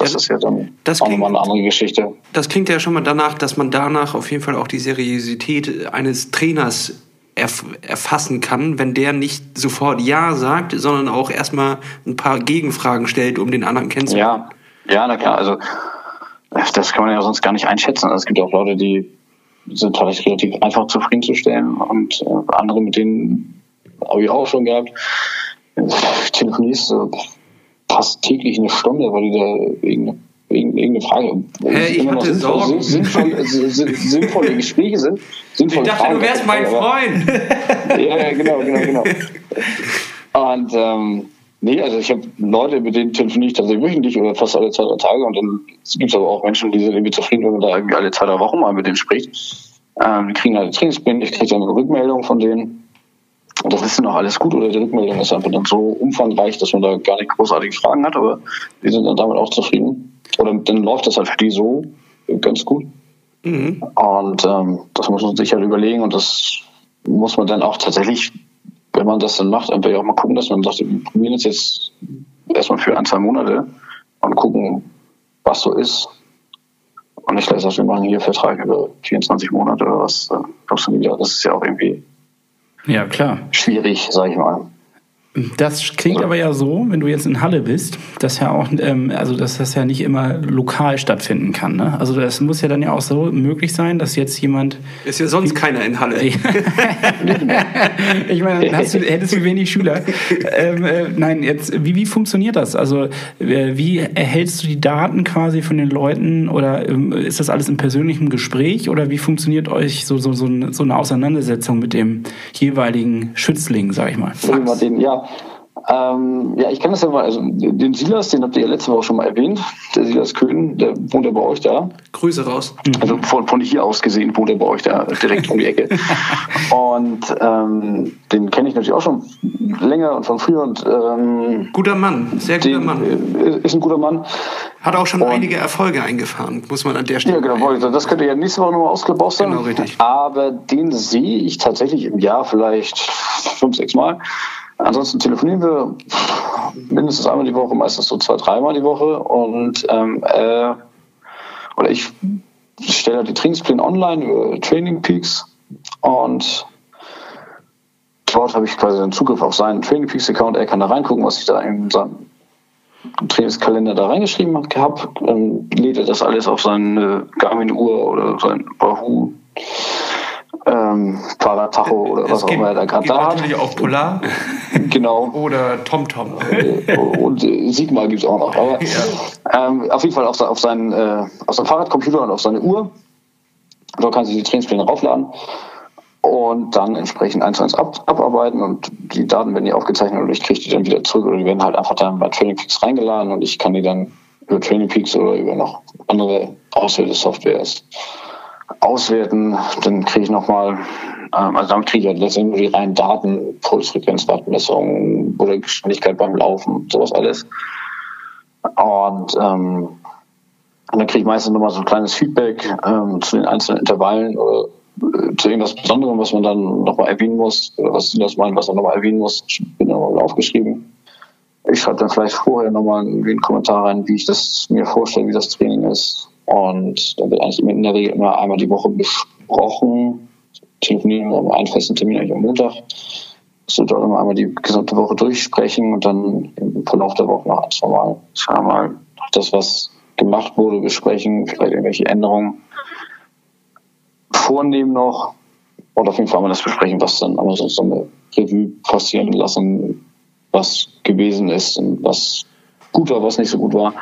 Das ja, ist ja dann das auch klingt, nochmal eine andere Geschichte. Das klingt ja schon mal danach, dass man danach auf jeden Fall auch die Seriosität eines Trainers erf erfassen kann, wenn der nicht sofort Ja sagt, sondern auch erstmal ein paar Gegenfragen stellt, um den anderen kennenzulernen. Ja, ja, na klar. Also das kann man ja sonst gar nicht einschätzen. Also, es gibt auch Leute, die sind vielleicht relativ einfach zufriedenzustellen und äh, andere, mit denen habe ich auch schon gehabt. Telefonie ist fast täglich eine Stunde, weil die da irgendeine, irgendeine Frage. Hä, ich hatte sinnvoll, Sorgen. Sinnvolle, sinnvolle Gespräche sind. Sinnvolle ich dachte, Fragen, du wärst mein Freund. ja, genau, genau, genau. Und ähm, nee, also ich habe Leute, mit denen telefoniere ich tatsächlich wöchentlich oder fast alle zwei, drei Tage und dann gibt es aber auch Menschen, die sind irgendwie zufrieden, wenn man da irgendwie alle zwei, drei Wochen mal mit denen spricht. Ähm, die kriegen halt Trainingspläne, ich kriege dann eine Rückmeldung von denen das ist dann auch alles gut oder die Rückmeldung ist einfach dann so umfangreich, dass man da gar nicht großartige Fragen hat, aber die sind dann damit auch zufrieden. Oder dann läuft das halt für die so ganz gut. Mhm. Und ähm, das muss man sich halt überlegen und das muss man dann auch tatsächlich, wenn man das dann macht, einfach auch mal gucken, dass man sagt, wir probieren es jetzt erstmal für ein, zwei Monate und gucken, was so ist. Und nicht gleich sagt, wir machen hier Vertrag über 24 Monate oder was. Das ist ja auch irgendwie ja, klar. Schwierig, sag ich mal. Das klingt aber ja so, wenn du jetzt in Halle bist, dass ja auch, ähm, also dass das ja nicht immer lokal stattfinden kann. Ne? Also das muss ja dann ja auch so möglich sein, dass jetzt jemand. Ist ja sonst keiner in Halle. ich meine, hast du, hättest du wenig Schüler. Ähm, äh, nein, jetzt, wie, wie funktioniert das? Also äh, wie erhältst du die Daten quasi von den Leuten oder ähm, ist das alles im persönlichen Gespräch oder wie funktioniert euch so, so, so, so eine Auseinandersetzung mit dem jeweiligen Schützling, sag ich mal? Ja, Ähm, ja, ich kann das ja mal, also den Silas, den habt ihr ja letzte Woche schon mal erwähnt, der Silas Köhn, der wohnt ja bei euch da. Grüße raus. Also von, von hier aus gesehen wohnt er bei euch da direkt um die Ecke. Und ähm, den kenne ich natürlich auch schon länger und von früher und ähm, Guter Mann, sehr guter den, Mann. äh, ist ein guter Mann. Hat auch schon einige Erfolge eingefahren, muss man an der Stelle. Ja, genau. sagen. Das könnte ja nächste Woche nochmal ausgebaut Genau, richtig. Aber den sehe ich tatsächlich im Jahr vielleicht fünf, sechs Mal. Ansonsten telefonieren wir mindestens einmal die Woche, meistens so zwei, dreimal die Woche. Und ähm, äh, oder ich stelle die Trainingspläne online über Training Peaks und dort habe ich quasi den Zugriff auf seinen Training Peaks Account. Er kann da reingucken, was ich da in seinem Trainingskalender da reingeschrieben habe, dann lädt er das alles auf seine Garmin-Uhr oder sein Wahoo ähm, Fahrradtacho oder was auch immer er da gerade gibt da hat. natürlich auch Polar Genau. oder TomTom. Und äh, Sigma gibt es auch noch. Aber ähm, auf jeden Fall auf, se- auf, seinen, äh, auf seinen Fahrradcomputer und auf seine Uhr. Dort kann sie die Trainingspläne raufladen und dann entsprechend eins zu eins ab, abarbeiten und die Daten werden ja aufgezeichnet und ich kriege die dann wieder zurück oder die werden halt einfach dann bei Training Peaks reingeladen und ich kann die dann über Training Peaks oder über noch andere Auswertesoftwares auswerten. Dann kriege ich nochmal, ähm, also dann kriege ich halt letztendlich die reinen Daten, Pulsfrequenz, Wattmessung oder Geschwindigkeit beim Laufen, sowas alles. Und ähm, und dann kriege ich meistens nochmal so ein kleines Feedback ähm, zu den einzelnen Intervallen oder äh, zu irgendwas Besonderem, was man dann nochmal erwähnen muss, oder was das meinen, was man nochmal erwähnen muss. Ich bin nochmal aufgeschrieben. Ich schreibe dann vielleicht vorher nochmal einen Kommentar rein, wie ich das mir vorstelle, wie das Training ist. Und dann wird eigentlich in der Regel immer einmal die Woche besprochen. Telefonieren wir um einen festen Termin eigentlich am Montag. dass wir dort immer einmal die gesamte Woche durchsprechen und dann im Verlauf der Woche noch ein, zwei das, was gemacht wurde, besprechen, vielleicht irgendwelche Änderungen vornehmen noch und auf jeden Fall mal das besprechen, was dann aber so eine Revue passieren lassen, was gewesen ist und was gut war, was nicht so gut war,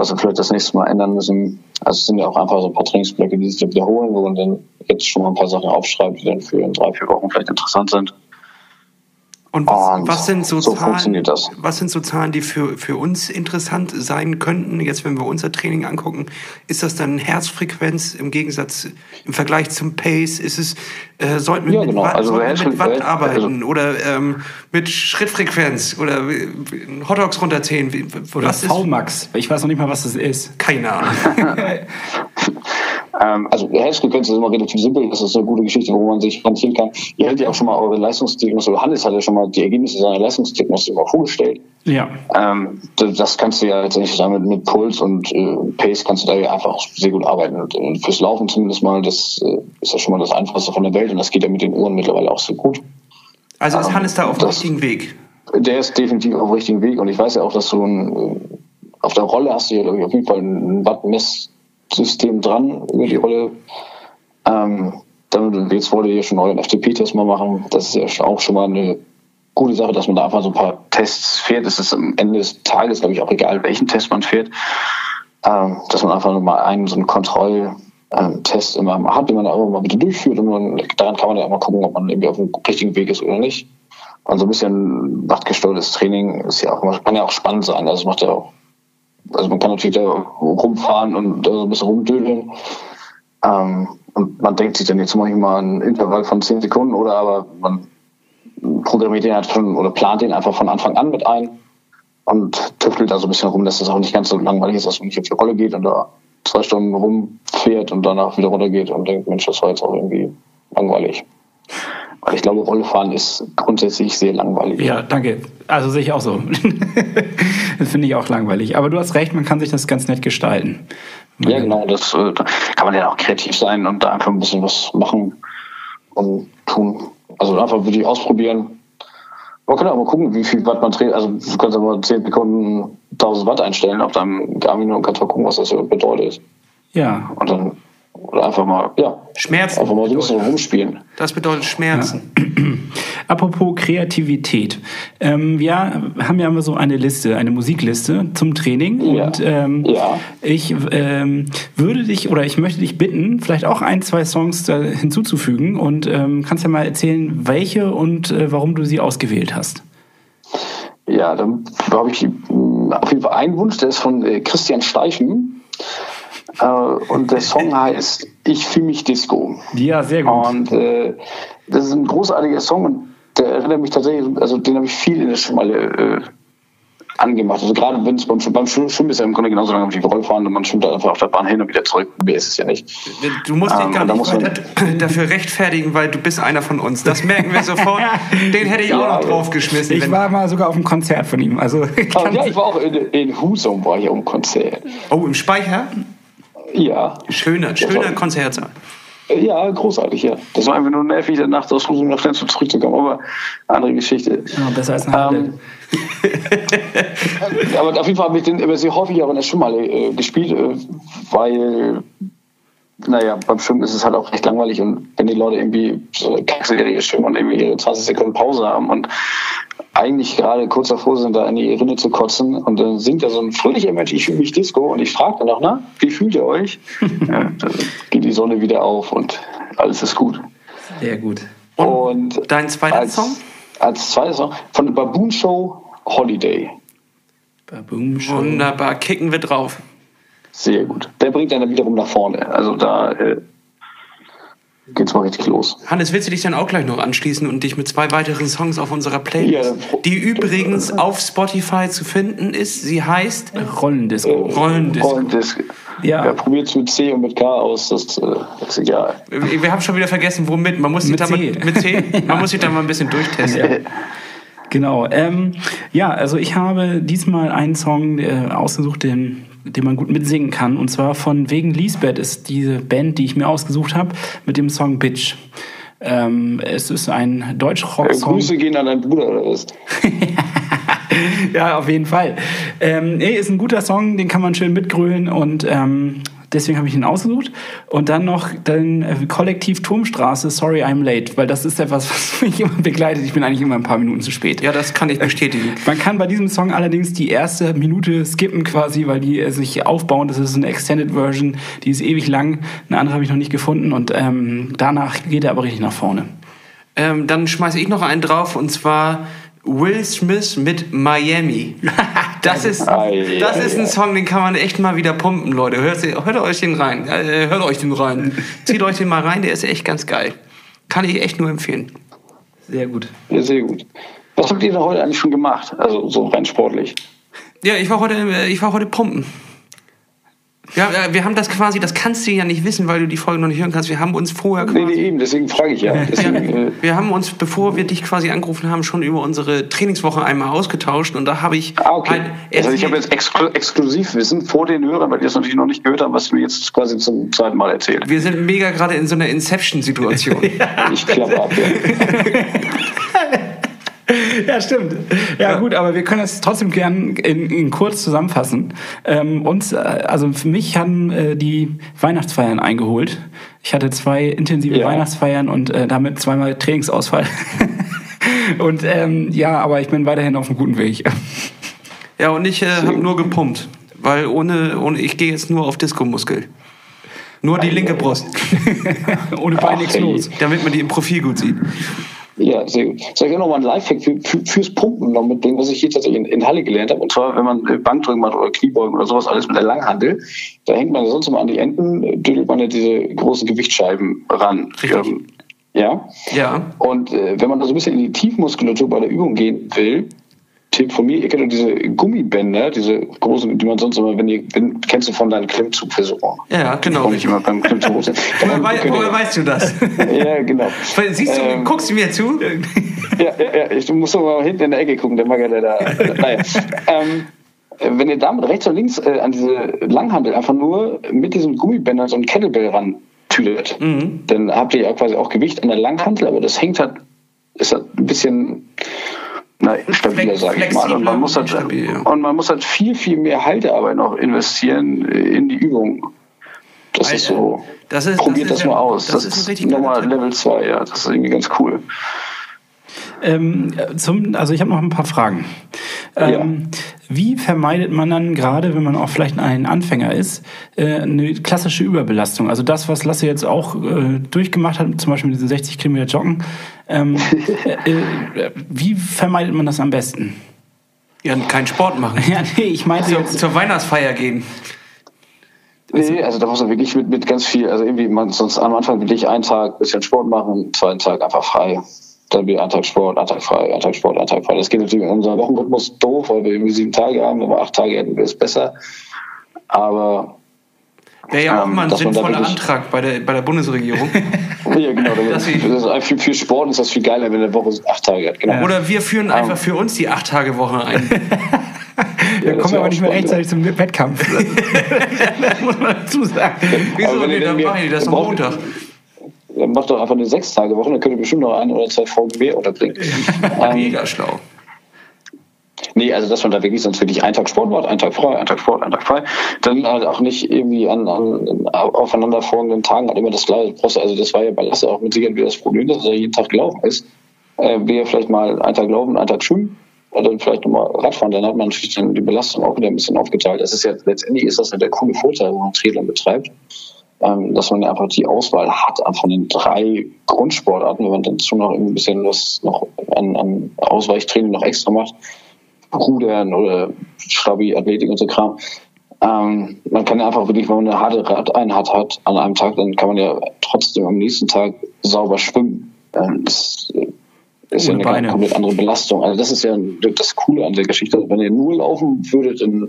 was wir vielleicht das nächste Mal ändern müssen. Also es sind ja auch einfach so ein paar Trainingsblöcke, die sich wiederholen, wo man dann jetzt schon mal ein paar Sachen aufschreibt, die dann für in drei, vier Wochen vielleicht interessant sind. Und was, Und was sind so, so Zahlen, was sind so Zahlen, die für, für uns interessant sein könnten? Jetzt, wenn wir unser Training angucken, ist das dann Herzfrequenz im Gegensatz im Vergleich zum Pace? Ist es, äh, sollten wir Ja, mit, genau. Watt, Also mit Watt arbeiten also- oder ähm, mit Schrittfrequenz oder äh, Hotdogs runterzählen? Oder Was ist? VMAX. Ich weiß noch nicht mal, was das ist. Keine Ahnung. Ähm, also Herzfrequenz ist immer relativ simpel, das ist eine gute Geschichte, wo man sich orientieren kann. Ihr hattet ja auch schon mal eure Leistungsdiagnose, oder Hannes hat ja schon mal die Ergebnisse seiner Leistungsdiagnose mal vorgestellt. Ja. Ähm, das, kannst du ja letztendlich sagen, mit, mit Puls und äh, Pace kannst du da ja einfach sehr gut arbeiten. Und, äh, fürs Laufen zumindest mal, das äh, ist ja schon mal das Einfachste von der Welt und das geht ja mit den Uhren mittlerweile auch sehr gut. Also ist Ähm, Hannes da auf dem richtigen Weg. Der ist definitiv auf dem richtigen Weg und ich weiß ja auch, dass du ein, äh, auf der Rolle hast du ja auf jeden Fall ein Wattmesssystem dran über die Rolle. Ähm, damit, jetzt wollt ihr schon euren FTP-Test mal machen. Das ist ja auch schon mal eine gute Sache, dass man da einfach so ein paar Tests fährt. Es ist am Ende des Tages, glaube ich, auch egal, welchen Test man fährt. Ähm, dass man einfach nur mal einen so einen Kontrolltest immer mal hat, den man auch mal wieder durchführt und man, daran kann man ja mal gucken, ob man irgendwie auf dem richtigen Weg ist oder nicht. Und so ein bisschen wattgesteuertes Training ist ja auch, immer- kann ja auch spannend sein. Also es macht ja auch, also man kann natürlich da rumfahren und da so ein bisschen rumdödeln. Ähm, und man denkt sich dann jetzt manchmal einen Intervall von 10 Sekunden oder aber man programmiert den halt schon oder plant den einfach von Anfang an mit ein und tüftelt da so ein bisschen rum, dass das auch nicht ganz so langweilig ist, dass man nicht auf die Rolle geht und da zwei Stunden rumfährt und danach wieder runtergeht und denkt, Mensch, das war jetzt auch irgendwie langweilig. Weil ich glaube, Rollefahren ist grundsätzlich sehr langweilig. Ja, danke. Also sehe ich auch so. das finde ich auch langweilig. Aber du hast recht, man kann sich das ganz nett gestalten. Ja, genau. Das äh, da kann man ja auch kreativ sein und da einfach ein bisschen was machen und tun. Also einfach wirklich ausprobieren. Man kann auch mal gucken, wie viel Watt man dreht. Also du kannst aber 10 Sekunden 1000 Watt einstellen auf deinem Garmin und kannst mal gucken, was das bedeutet. Ja. Und dann oder einfach mal, ja, Schmerzen. einfach mal so ein bisschen rumspielen. Das bedeutet Schmerzen. Apropos Kreativität. Ähm, wir haben ja immer so eine Liste, eine Musikliste zum Training. Ja. Und ähm, Ja. ich ähm, würde dich oder ich möchte dich bitten, vielleicht auch ein, zwei Songs da hinzuzufügen und ähm, kannst ja mal erzählen, welche und äh, warum du sie ausgewählt hast. Ja, dann habe ich mh, auf jeden Fall einen Wunsch, der ist von äh, Christian Steichen. Äh, und der Song heißt Ich fühle mich Disco. Ja, sehr gut. Und äh, das ist ein großartiger Song und der erinnert mich tatsächlich, also den habe ich viel in der Schmalle äh, angemacht. Also gerade wenn es beim, beim Schwimmen ist ja im Grunde genauso lange wie Rollfahren und man schwimmt da einfach auf der Bahn hin und wieder zurück. Mehr ist es ja nicht. Du musst dich Ähm, gar nicht weiter dafür rechtfertigen, weil du bist einer von uns. Das merken wir sofort. Den hätte ich auch Ja, noch draufgeschmissen. Ich war mal sogar auf einem Konzert von ihm. Also ja, ich war auch in, in Husum, war ich auf dem Konzert. oh, im Speicher? Ja, Schöner, schöner Konzertsaal. ja, großartig, ja. Das war einfach nur nervig, der Nacht aus Husum nach Flensburg zurückzukommen, aber andere Geschichte. ja, besser als Halle. Ähm, aber auf jeden Fall habe ich den immer sehr häufig auch in der Schwimmhalle äh, gespielt, äh, weil, naja, beim Schwimmen ist es halt auch recht langweilig und wenn die Leute irgendwie so Kackserie schwimmen und irgendwie ihre 20 Sekunden Pause haben und eigentlich gerade kurz davor sind, da in die Rinne zu kotzen und dann singt da so ein fröhlicher Mensch, ich fühle mich Disco und ich frage dann noch, na, wie fühlt ihr euch? ja, dann geht die Sonne wieder auf und alles ist gut. Sehr gut. Und Dein zweiter als, Song? Als zweiter Song von der Baboon Show Holiday. Baboom Show. Wunderbar, kicken wir drauf. Sehr gut. Der bringt dann wiederum nach vorne. Also da äh, geht's mal richtig los. Hannes, willst du dich dann auch gleich noch anschließen und dich mit zwei weiteren Songs auf unserer Playlist, Ja, die übrigens auf Spotify zu finden ist? Sie heißt Rollendisco. Rollendisco. Und das, Ja. ja. probiert es mit C und mit K aus, das, äh, das ist egal. Wir wir haben schon wieder vergessen, womit. Man muss sich Mit da mal, mit C. Man muss sich da mal ein bisschen durchtesten. Genau. Ähm, ja, also ich habe diesmal einen Song äh, ausgesucht, den, den man gut mitsingen kann. Und zwar von Wegen Lisbeth ist diese Band, die ich mir ausgesucht habe, mit dem Song Bitch. Ähm, es ist ein Deutsch-Rock-Song. Grüße gehen an deinen Bruder oder was? ja, auf jeden Fall. Ähm, nee, ist ein guter Song, den kann man schön mitgrölen und ähm, deswegen habe ich ihn ausgesucht. Und dann noch den äh, Kollektiv Turmstraße, Sorry I'm Late, weil das ist etwas, was mich immer begleitet. Ich bin eigentlich immer ein paar Minuten zu spät. Ja, das kann ich bestätigen. Man kann bei diesem Song allerdings die erste Minute skippen quasi, weil die äh, sich aufbauen. Das ist eine Extended Version, die ist ewig lang. Eine andere habe ich noch nicht gefunden und ähm, danach geht er aber richtig nach vorne. Ähm, dann schmeiße ich noch einen drauf und zwar Will Smith mit Miami. Das ist, das ist ein ei. Song, den kann man echt mal wieder pumpen, Leute. Hört, hört euch den rein. Äh, hört euch den rein. Zieht euch den mal rein, der ist echt ganz geil. Kann ich echt nur empfehlen. Sehr gut. Ja, sehr gut. Was habt ihr denn heute eigentlich schon gemacht? Also so rein sportlich. Ja, ich war heute, äh, ich war heute pumpen. Ja, wir haben das quasi, das kannst du ja nicht wissen, weil du die Folge noch nicht hören kannst. Wir haben uns vorher Nee, quasi nee, eben, deswegen frage ich ja. Deswegen, äh, Wir haben uns, bevor wir dich quasi angerufen haben, schon über unsere Trainingswoche einmal ausgetauscht und da habe ich ah, okay. Also ich habe jetzt Exklu Exklusivwissen vor den Hörern, weil die das natürlich noch nicht gehört haben, was du mir jetzt quasi zum zweiten Mal erzählt. wir sind mega gerade in so einer Inception-Situation. Ich klappe ab. Ja. Ja, stimmt. Ja, gut, aber wir können das trotzdem gern in, in kurz zusammenfassen. Ähm, uns, äh, also für mich haben äh, die Weihnachtsfeiern eingeholt. Ich hatte zwei intensive Ja. Weihnachtsfeiern und äh, damit zweimal Trainingsausfall. und ähm, ja, aber ich bin weiterhin auf einem guten Weg. ja, und ich äh, habe nur gepumpt, weil ohne, ohne ich gehe jetzt nur auf Disco-Muskel. Nur die linke Brust, Ohne Bein nichts los. damit man die im Profil gut sieht. Ja, sehr gut. Soll ich auch noch mal ein Lifehack für, für, fürs Pumpen noch mitbringen, was ich hier tatsächlich in, in Halle gelernt habe. Und zwar, wenn man äh, Bankdrücken macht oder Kniebeugen oder sowas, alles mit der Langhandel, da hängt man sonst immer an die Enden, äh, düdelt man ja diese großen Gewichtsscheiben ran. Richtig. Ähm, ja. Ja. Und äh, wenn man da so ein bisschen in die Tiefmuskulatur bei der Übung gehen will, Tipp von mir, ihr kennt diese Gummibänder, diese großen, die man sonst immer, wenn ihr, wenn, kennst du von deinen Klimmzugversuchen? Ja, genau. Warum ich immer beim Klimmzug Woher, wei woher weißt du das? Ja, genau. Siehst du, Ähm, guckst du mir zu? Ja, ja, ja, ich muss doch mal hinten in der Ecke gucken, der mag ja da. Naja. ähm, äh, wenn ihr damit rechts und links äh, an diese Langhandel einfach nur mit diesen Gummibändern so ein Kettlebell ran tüdelt, Mhm. dann habt ihr ja quasi auch Gewicht an der Langhandel, aber das hängt halt, ist halt ein bisschen na, instabiler, sage ich mal. Und flexibler man, muss halt, instabil, ja. und man muss halt viel, viel mehr Haltearbeit noch investieren äh, in die Übung. Das ist Alter, so. das ist- Probiert das das, ist mal ja- aus. das Das, ist ist nochmal. Level 2, ja. Das ist irgendwie ganz cool. Ähm, zum, also ich habe noch ein paar Fragen. Ähm, Wie vermeidet man dann gerade, wenn man auch vielleicht ein Anfänger ist, äh, eine klassische Überbelastung? Also das, was Lasse jetzt auch äh, durchgemacht hat, zum Beispiel mit diesen 60 Kilometer Joggen. Ähm, äh, äh, wie vermeidet man das am besten? Ja, keinen Sport machen. Ja, nee, ich meinte Zur, jetzt. zur Weihnachtsfeier gehen. Nee, also da muss man wirklich mit, mit ganz viel, also irgendwie, man, sonst am Anfang will ich einen Tag bisschen Sport machen, am zweiten Tag einfach frei. Dann wieder ein Tag Sport, ein Tag frei, ein Tag Sport, ein Tag frei. Das geht natürlich in unserem Wochenrhythmus doof, weil wir irgendwie sieben Tage haben, wir acht Tage hätten, wäre es besser. Aber Wäre ja auch Ähm, mal ein sinnvoller Antrag bei der, bei der Bundesregierung. ja, genau, das ist, sie- das ist für, für Sport ist das viel geiler, wenn eine Woche acht Tage hat. Genau. Oder wir führen einfach für uns die Acht-Tage-Woche ein. Wir das kommen wär aber nicht mehr rechtzeitig zum Wettkampf. das muss man dazu sagen. Wieso? Aber wenn Nee, dann machen die das am Montag. Dann macht doch einfach eine sechs Tage Woche, dann könnt ihr bestimmt noch ein oder zwei Folgen mehr unterbringen. ähm, Mega schlau. Nee, also dass man da wirklich sonst wirklich einen Tag Sport macht, einen Tag frei, einen Tag Sport, einen Tag frei. Dann halt auch nicht irgendwie an, an aufeinanderfolgenden Tagen halt immer das gleiche. Also das war ja bei Lasse auch mit Sicherheit wieder das Problem, dass er jeden Tag gelaufen ist. Äh, wir vielleicht mal einen Tag laufen, einen Tag schwimmen und dann vielleicht nochmal Radfahren. Dann hat man natürlich dann die Belastung auch wieder ein bisschen aufgeteilt. Das ist ja letztendlich ist das ja der coole Vorteil, wenn man Triathlon betreibt. Ähm, dass man einfach die Auswahl hat von den drei Grundsportarten, wenn man dann schon noch ein bisschen was noch an, an Ausweichtraining noch extra macht. Rudern oder Stabi, Athletik und so Kram. Ähm, man kann ja einfach wirklich, wenn man eine harte Radeinheit hat an einem Tag, dann kann man ja trotzdem am nächsten Tag sauber schwimmen. Ähm, das ist ja eine Beine. komplett andere Belastung. Also das ist ja das Coole an der Geschichte. Wenn ihr nur laufen würdet, dann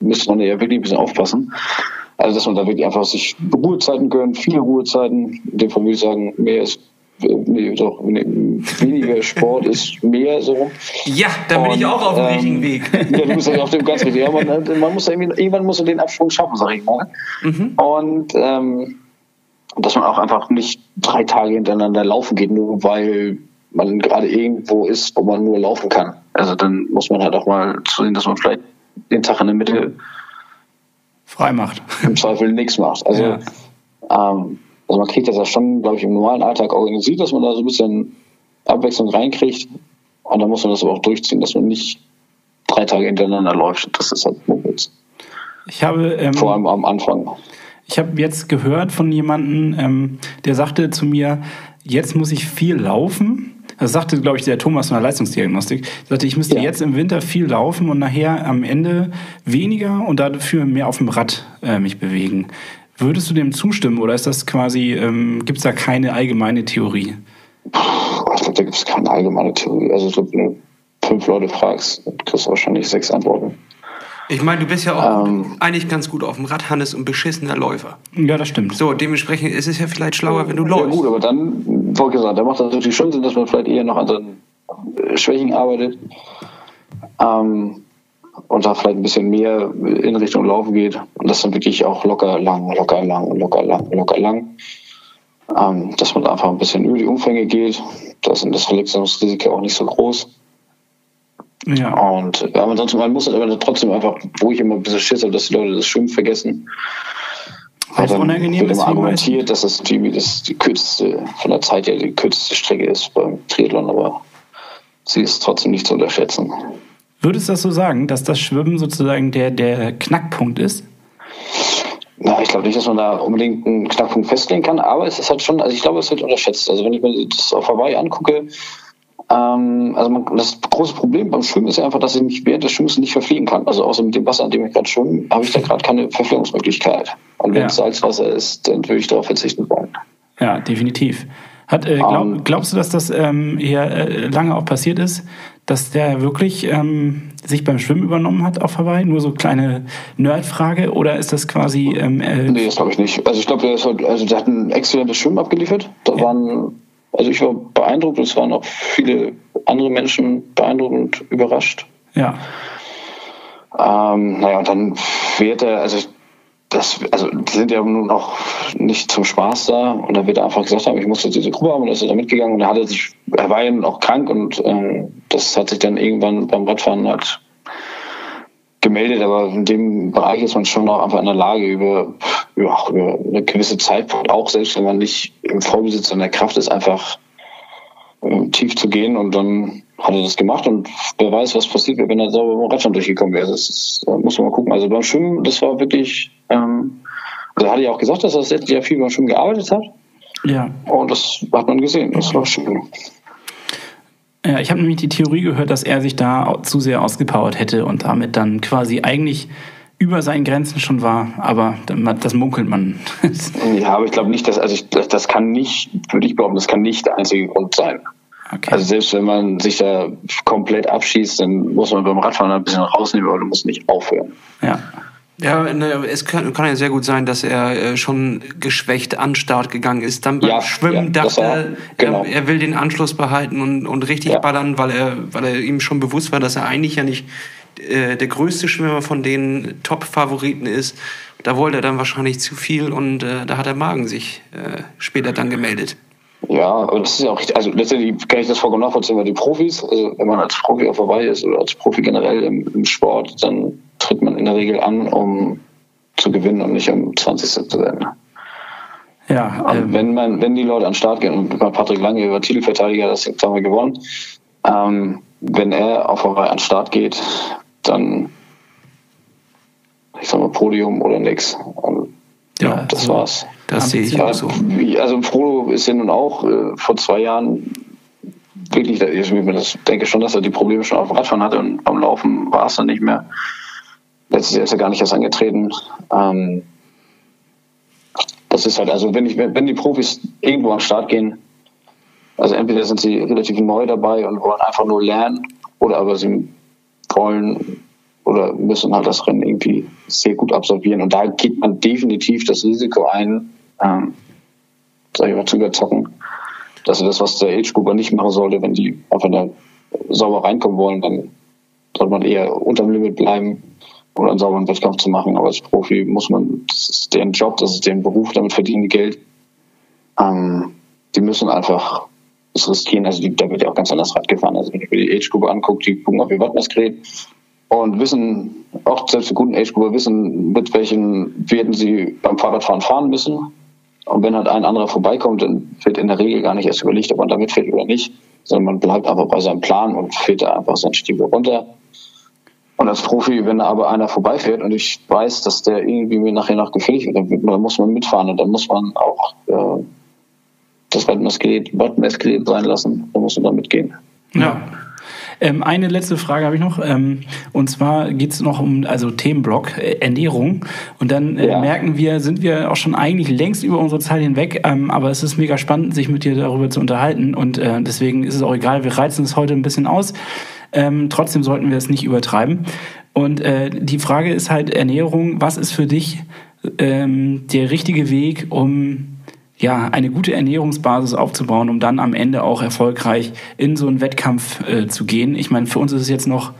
müsste man ja wirklich ein bisschen aufpassen. Also dass man da wirklich einfach sich Ruhezeiten gönnt, viele Ruhezeiten. In dem Fall würde ich sagen, mehr ist äh, nee, doch, nee, weniger Sport ist mehr so rum. Ja, dann bin ich auch auf dem ähm, richtigen Weg. Ja, du bist ja auf dem ganz richtig. Ja, man, man muss ja irgendwie, irgendwann muss man den Absprung schaffen, sag ich mal. Und ähm, dass man auch einfach nicht drei Tage hintereinander laufen geht, nur weil man gerade irgendwo ist, wo man nur laufen kann. Also dann muss man halt auch mal zusehen, dass man vielleicht den Tag in der Mitte Frei macht. im Zweifel nichts macht. Also, Ja. ähm, also man kriegt das ja schon, glaube ich, im normalen Alltag organisiert, dass man da so ein bisschen Abwechslung reinkriegt. Und dann muss man das aber auch durchziehen, dass man nicht drei Tage hintereinander läuft. Das ist halt Mumpitz. Ich habe, ähm, Vor allem am Anfang. ich habe jetzt gehört von jemandem, ähm, der sagte zu mir, jetzt muss ich viel laufen. Das sagte, glaube ich, der Thomas von der Leistungsdiagnostik. Er sagte, ich müsste Ja. jetzt im Winter viel laufen und nachher am Ende weniger und dafür mehr auf dem Rad äh, mich bewegen. Würdest du dem zustimmen oder ist das quasi, ähm, gibt es da keine allgemeine Theorie? Ich glaube, da gibt es keine allgemeine Theorie. Also ich glaube, wenn du fünf Leute fragst, kriegst du wahrscheinlich sechs Antworten. Ich meine, du bist ja auch Ähm. eigentlich ganz gut auf dem Rad, Hannes, und beschissener Läufer. Ja, das stimmt. So, dementsprechend ist es ja vielleicht schlauer, wenn du Ja läufst. gut, aber dann, ich sagen, da macht das natürlich schon Sinn, dass man vielleicht eher noch an seinen äh, Schwächen arbeitet. Ähm, und da vielleicht ein bisschen mehr in Richtung Laufen geht. Und das dann wirklich auch locker lang, locker lang, locker lang, locker lang. Ähm, dass man einfach ein bisschen über die Umfänge geht. Da ist das Verletzungsrisiko auch nicht so groß. Ja. Und aber ansonsten, man muss halt aber trotzdem einfach, wo ich immer ein bisschen Schiss habe, dass die Leute das Schwimmen vergessen. Es dann unangenehm wird ist immer argumentiert, dass das die, das die kürzeste, von der Zeit her die kürzeste Strecke ist beim Triathlon, aber sie ist trotzdem nicht zu unterschätzen. Würdest du das so sagen, dass das Schwimmen sozusagen der, der Knackpunkt ist? Na, ich glaube nicht, dass man da unbedingt einen Knackpunkt festlegen kann, aber es ist halt schon, also ich glaube, es wird unterschätzt. Also wenn ich mir das auf Hawaii angucke, ähm, also man, das große Problem beim Schwimmen ist ja einfach, dass ich mich während des Schwimmens nicht verfliegen kann. Also außer mit dem Wasser, an dem ich gerade schwimme, habe ich da gerade keine Verpflegungsmöglichkeit. Und wenn Ja. es Salzwasser ist, dann würde ich darauf verzichten wollen. Ja, definitiv. Hat, äh, glaub, Ähm. glaubst du, dass das ähm, hier äh, lange auch passiert ist, dass der wirklich ähm, sich beim Schwimmen übernommen hat auf Hawaii? Nur so kleine Nerdfrage oder ist das quasi ähm, äh, Nee, das glaube ich nicht. Also ich glaube, der, halt, also der hat ein exzellentes Schwimmen abgeliefert. Da waren, also ich war beeindruckt, es waren auch viele andere Menschen beeindruckend überrascht. ja. Ähm, naja, und dann wird er, also das, also die sind ja nun auch nicht zum Spaß da. Und dann wird er einfach gesagt haben, ich muss jetzt diese Gruppe haben und ist er da mitgegangen. Und er hatte sich, er war ja nun auch krank und ähm, das hat sich dann irgendwann beim Radfahren halt gemeldet, aber in dem Bereich ist man schon auch einfach in der Lage, über, ja, über eine gewisse Zeit, auch selbst wenn man nicht im Vollbesitz seiner Kraft ist, einfach ähm, tief zu gehen und dann hat er das gemacht und wer weiß, was passiert wäre, wenn er sauber beim Radfahren durchgekommen wäre. Das ist, da muss man mal gucken. Also beim Schwimmen, das war wirklich, ähm, also er hatte ja auch gesagt, dass er das letztes Jahr viel beim Schwimmen gearbeitet hat ja und das hat man gesehen. Das war schön. Ja, ich habe nämlich die Theorie gehört, dass er sich da zu sehr ausgepowert hätte und damit dann quasi eigentlich über seinen Grenzen schon war, aber das munkelt man. ja, aber ich glaube nicht, dass, also ich, das kann nicht, würde ich behaupten, das kann nicht der einzige Grund sein. Okay. Also selbst wenn man sich da komplett abschießt, dann muss man beim Radfahren ein bisschen rausnehmen, aber du musst nicht aufhören. Ja. Ja, ne, es kann, kann, ja sehr gut sein, dass er äh, schon geschwächt an Start gegangen ist. Dann beim ja, Schwimmen ja, dachte war, genau. er, er will den Anschluss behalten und, und richtig ja. ballern, weil er, weil er ihm schon bewusst war, dass er eigentlich ja nicht äh, der größte Schwimmer von den Top-Favoriten ist. Da wollte er dann wahrscheinlich zu viel und äh, da hat der Magen sich äh, später dann gemeldet. Ja, aber das ist ja auch richtig. Also letztendlich kann ich das vollkommen nachvollziehen, weil die Profis, also wenn man als Profi auch vorbei ist oder als Profi generell im, im Sport, dann tritt man in der Regel an, um zu gewinnen und nicht um 20. zu werden. Ja, ähm, wenn man, wenn die Leute an den Start gehen und bei Patrick Lange über Titelverteidiger, das haben wir gewonnen, ähm, wenn er auf Hawaii an den Start geht, dann ich sag mal Podium oder nix. Und ja, das so, war's. Das sehe ich auch so. Also Frodo ist ja nun auch äh, vor zwei Jahren wirklich, ich denke schon, dass er die Probleme schon auf dem Radfahren hatte und beim Laufen war es dann nicht mehr. Letztes Jahr ist er gar nicht erst angetreten. Ähm, das ist halt, also wenn ich, wenn die Profis irgendwo den Start gehen, also entweder sind sie relativ neu dabei und wollen einfach nur lernen, oder aber sie wollen oder müssen halt das Rennen irgendwie sehr gut absolvieren. Und da geht man definitiv das Risiko ein, ähm, sag ich mal, zu überzocken. Dass sie das, was der Age-Grouper nicht machen sollte, wenn die einfach da sauber reinkommen wollen, dann sollte man eher unterm Limit bleiben oder einen sauberen Wettkampf zu machen. Aber als Profi muss man, das ist deren Job, das ist deren Beruf, damit verdienen die Geld. Ähm, die müssen einfach das riskieren. Also die, da wird ja auch ganz anders Rad gefahren. Also wenn ich mir die Age-Gruppe angucke, die gucken auf ihr Wattmessgerät und wissen, auch selbst die guten Age-Gruppe wissen, mit welchen Werten sie beim Fahrradfahren fahren müssen. Und wenn halt ein anderer vorbeikommt, dann wird in der Regel gar nicht erst überlegt, ob man da mitfährt oder nicht, sondern man bleibt einfach bei seinem Plan und fährt da einfach seinen Stiefel runter. Und als Profi, wenn aber einer vorbeifährt und ich weiß, dass der irgendwie mir nachher noch gefällig wird, dann muss man mitfahren und dann muss man auch äh, das Wattmessgerät, Wattmessgerät sein lassen. Da muss man dann mitgehen. Ja. Ähm, eine letzte Frage habe ich noch. Ähm, und zwar geht es noch um also Themenblock äh, Ernährung. Und dann äh, ja. merken wir, sind wir auch schon eigentlich längst über unsere Zeit hinweg. Ähm, aber es ist mega spannend, sich mit dir darüber zu unterhalten. Und äh, deswegen ist es auch egal. Wir reizen es heute ein bisschen aus. Ähm, trotzdem sollten wir es nicht übertreiben. Und äh, die Frage ist halt Ernährung. Was ist für dich ähm, der richtige Weg, um ja, eine gute Ernährungsbasis aufzubauen, um dann am Ende auch erfolgreich in so einen Wettkampf äh, zu gehen. Ich meine, für uns ist es jetzt noch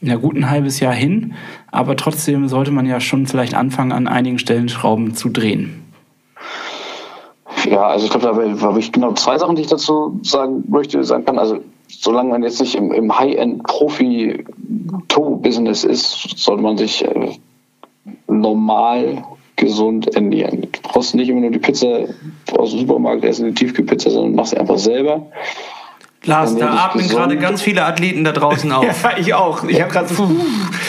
ja, gut ein halbes Jahr hin, aber trotzdem sollte man ja schon vielleicht anfangen, an einigen Stellen Schrauben zu drehen. Ja, also ich glaube, da habe ich genau zwei Sachen, die ich dazu sagen möchte, sagen kann. Also solange man jetzt nicht im, im High-End-Profi-Toe-Business ist, sollte man sich äh, normal gesund ernähren. Du brauchst nicht immer nur die Pizza aus dem Supermarkt essen, die Tiefkühlpizza, sondern machst sie einfach selber. Lars, da atmen gesund. gerade ganz viele Athleten da draußen auf. ja, ich auch. Ich habe gerade so.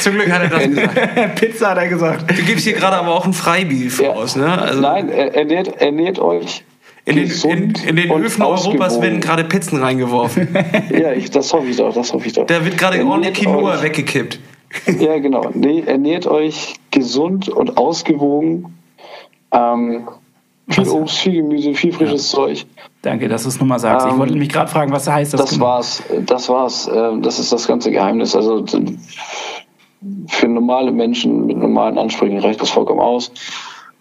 Zum Glück hat er das gesagt. Pizza hat er gesagt. Du gibst hier gerade aber auch ein Freibief ja. aus, ne? Also Nein, ernährt, ernährt euch. In den, in, in den Öfen Europas werden gerade Pizzen reingeworfen. ja, ich, das hoffe ich doch, das hoffe ich doch. Da wird gerade ordentlich Quinoa weggekippt. Ja, genau. Nee, ernährt euch gesund und ausgewogen. Ähm, viel Obst, viel Gemüse, viel frisches ja. Zeug. Danke, dass du es nochmal sagst. Ähm, ich wollte mich gerade fragen, was heißt das? Das genau? war's. Das war's. Ähm, das ist das ganze Geheimnis. Also für normale Menschen mit normalen Ansprüchen reicht das vollkommen aus.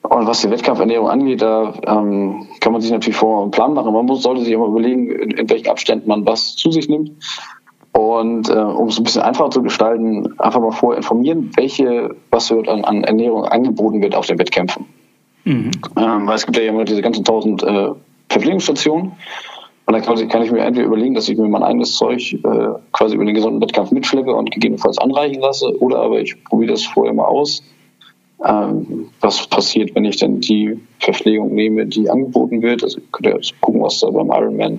Und was die Wettkampfernährung angeht, da ähm, kann man sich natürlich vorher einen Plan machen. Man muss, sollte sich immer überlegen, in, in welchen Abständen man was zu sich nimmt. Und äh, um es ein bisschen einfacher zu gestalten, einfach mal vorher informieren, welche, was wird an, an Ernährung angeboten wird auf den Wettkämpfen. Mhm. Ähm, weil es gibt ja immer diese ganzen tausend äh, Verpflegungsstationen. Und da kann, kann, ich mir entweder überlegen, dass ich mir mein eigenes Zeug äh, quasi über den gesunden Wettkampf mitschleppe und gegebenenfalls anreichen lasse, oder aber ich probiere das vorher mal aus. Ähm, was passiert, wenn ich dann die Verpflegung nehme, die angeboten wird? Also könnt ihr gucken, was da beim Ironman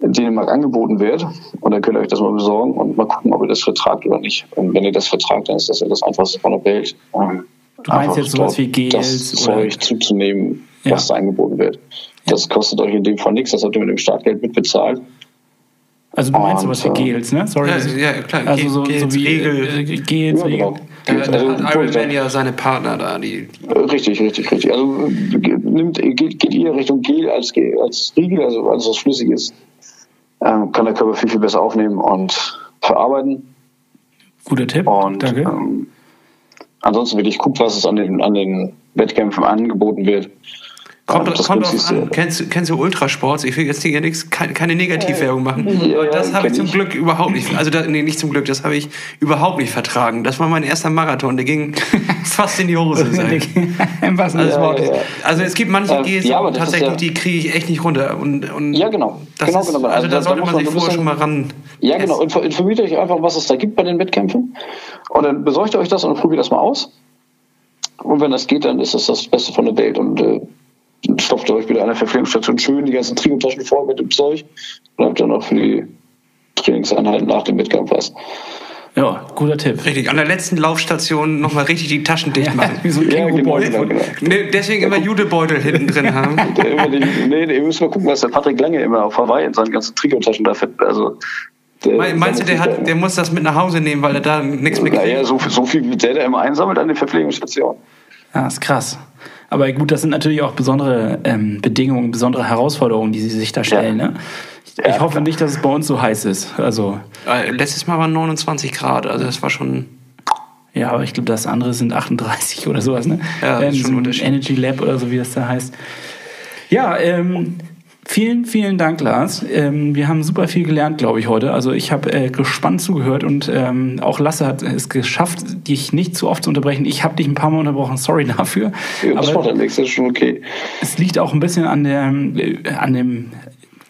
in Dänemark angeboten wird. Und dann könnt ihr euch das mal besorgen und mal gucken, ob ihr das vertragt oder nicht. Und wenn ihr das vertragt, dann ist das ja das Einfachste von der Welt. Ähm, du meinst jetzt sowas wie Gels? Das Zeug zuzunehmen, was ja. da angeboten wird. Das kostet euch in dem Fall nichts, das habt ihr mit dem Startgeld mitbezahlt. Also du meinst Und, sowas wie äh, Gels, ne? Sorry. Ja, ja, klar, Also so, Gels, so wie Regel. äh, Gels, Ja, genau. Da, Also, da hat Iron. Man ja seine Partner da, die Äh, Richtig, richtig, richtig. Also nimmt, geht, geht eher Richtung Gel als, als Riegel, also alles was flüssig ist, ähm, kann der Körper viel, viel besser aufnehmen und verarbeiten. Guter Tipp. Und Danke. ähm, ansonsten wirklich guckt, was es an den, an den Wettkämpfen angeboten wird. Kommt, Ähm, das kommt drauf an. Kennst, du- kennst du Ultrasports? Ich will jetzt hier nichts, keine, keine Negativwerbung machen. Ja, das habe ich zum ich. Glück überhaupt nicht. Also, da, nee, nicht zum Glück, das habe ich überhaupt nicht vertragen. Das war mein erster Marathon, der ging fast in die Hose. Im des Also, ja. also es gibt manche Ähm, Gs, ja, das ist tatsächlich, ja- die kriege ich echt nicht runter. Und, und Ja, genau. Das Genau, ist, genau. Also, Also da sollte man sich vorher schon mal bisschen- ran. Ja, genau. Info- Informiert euch einfach, was es da gibt bei den Wettkämpfen. Und dann besorgt euch das und probiert das mal aus. Und wenn das geht, dann ist das das Beste von der Welt. Und äh, dann stopft ihr euch wieder an der Verpflegungsstation schön die ganzen Trikotaschen voll mit dem Zeug. Und habt dann auch für die Trainingseinheiten nach dem Wettkampf was. Ja, guter Tipp. Richtig, an der letzten Laufstation nochmal richtig die Taschen dicht machen. Wie so ein Ja, genau, genau, genau. Nee, deswegen immer Judebeutel hinten drin haben. Der die, nee, nee, ihr müsst mal gucken, was der Patrick Lange immer auf Hawaii in seinen ganzen Trikotaschen da fett. Also, der, Me- Meinst du, der, hat, der muss das mit nach Hause nehmen, weil er da nichts mehr Naja, kriegt? so, so viel wie der, der immer einsammelt an den Verpflegungsstationen. Ja, ist krass. Aber gut, das sind natürlich auch besondere ähm, Bedingungen, besondere Herausforderungen, die sie sich da stellen. Ja. Ne? Ich, ich hoffe nicht, dass es bei uns so heiß ist. Also, Äh, Letztes Mal waren 29 Grad, also das war schon. ja, aber ich glaube, das andere sind 38 oder sowas. Ne? Ja, das ist Ähm, schon ein so Unterschied. Energy Lab oder so, wie das da heißt. Ja, ähm, vielen, vielen Dank, Lars. Ähm, wir haben super viel gelernt, glaube ich, heute. Also ich habe äh, gespannt zugehört und ähm, auch Lasse hat es geschafft, dich nicht zu oft zu unterbrechen. Ich habe dich ein paar Mal unterbrochen, sorry dafür. Ja, das Aber- macht nichts, das ist schon okay. es liegt auch ein bisschen an der, äh, an dem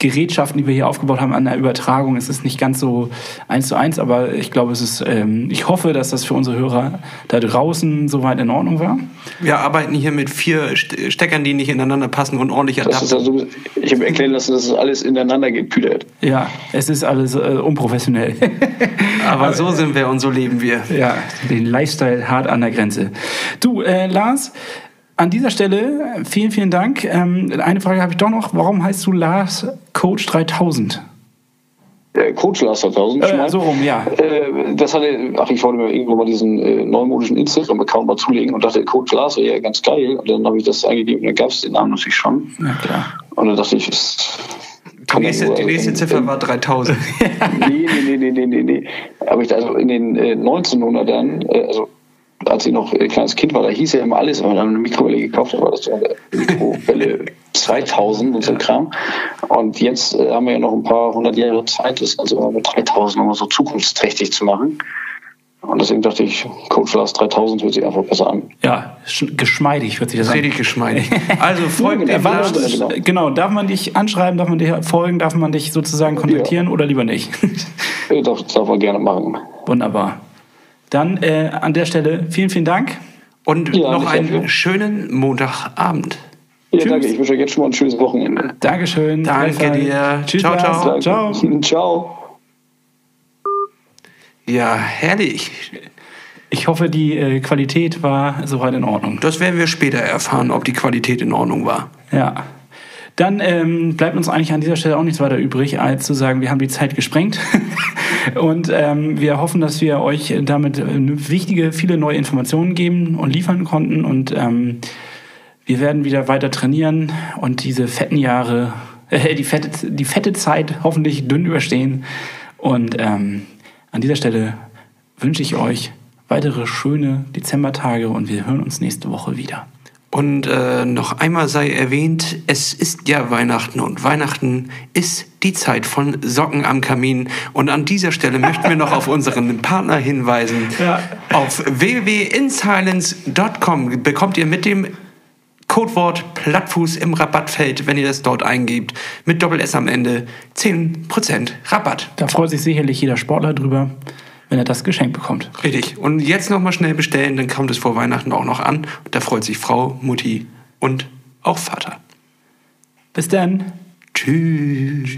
Gerätschaften, die wir hier aufgebaut haben, an der Übertragung. Es ist nicht ganz so eins zu eins, aber ich glaube, es ist, ähm, ich hoffe, dass das für unsere Hörer da draußen soweit in Ordnung war. Wir arbeiten hier mit vier St- Steckern, die nicht ineinander passen und ordentlich Das adapten. also, ich habe erklären lassen, dass es alles ineinander gekühlt. Ja, es ist alles äh, unprofessionell. Aber so sind wir und so leben wir. ja, den Lifestyle hart an der Grenze. Du, äh, Lars, an dieser Stelle äh, vielen, vielen Dank. Ähm, eine Frage habe ich doch noch. Warum heißt du Lars Coach 3000? Äh, Coach Lars 1000 schon Äh, so rum, ja. Äh, das hatte, ach, ich wollte mir irgendwo mal diesen äh, neumodischen Instagram-Account mal zulegen und dachte, Coach Lars wäre ja ganz geil. Und dann habe ich das eingegeben und dann gab es den Namen natürlich schon. Na klar. Und dann dachte ich, es Die nächste, nur- die nächste Ziffer in- war 3000. nee, nee, nee, nee, nee, nee. Aber ich also in den äh, 1900ern, äh, also als ich noch äh, kleines Kind war, da hieß ja immer alles, wenn man dann eine Mikrowelle gekauft hat, war das so eine Mikrowelle 2000 und so ein Kram. Und jetzt äh, haben wir ja noch ein paar hundert Jahre Zeit, das also mit 3000 nochmal so zukunftsträchtig zu machen. Und deswegen dachte ich, Coach Lars 3000 hört sich einfach besser an. Ja, sch- geschmeidig hört sich das an. Richtig geschmeidig. Also folgt Ja, dem wann Lars. ist das? Genau. genau, darf man dich anschreiben, darf man dir folgen, darf man dich sozusagen kontaktieren oder lieber nicht? Äh, Das darf man gerne machen. Wunderbar. Dann äh, an der Stelle vielen, vielen Dank. Und Ja, noch einen dafür. schönen Montagabend. Ja, Tschüss. danke. Ich wünsche euch jetzt schon mal ein schönes Wochenende. Dankeschön. Danke dir. Tschüss, Ciao, ciao. ciao. Ciao. Ja, herrlich. Ich hoffe, die äh, Qualität war soweit in Ordnung. Das werden wir später erfahren, ob die Qualität in Ordnung war. Ja. Dann ähm, bleibt uns eigentlich an dieser Stelle auch nichts weiter übrig, als zu sagen, wir haben die Zeit gesprengt. und ähm, wir hoffen, dass wir euch damit äh, wichtige, viele neue Informationen geben und liefern konnten. Und ähm, wir werden wieder weiter trainieren und diese fetten Jahre, äh, die, fette, die fette Zeit hoffentlich dünn überstehen. Und ähm, an dieser Stelle wünsche ich euch weitere schöne Dezembertage und wir hören uns nächste Woche wieder. Und äh, noch einmal sei erwähnt, es ist ja Weihnachten und Weihnachten ist die Zeit von Socken am Kamin. Und an dieser Stelle möchten wir noch auf unseren Partner hinweisen. Ja. Auf www.insilence.com bekommt ihr mit dem Codewort Plattfuß im Rabattfeld, wenn ihr das dort eingebt, mit Doppel S am Ende 10% Rabatt. Da freut sich sicherlich jeder Sportler drüber, wenn er das geschenkt bekommt. Richtig. Und jetzt nochmal schnell bestellen, dann kommt es vor Weihnachten auch noch an. Da freut sich Frau, Mutti und auch Vater. Bis dann. Tschüss.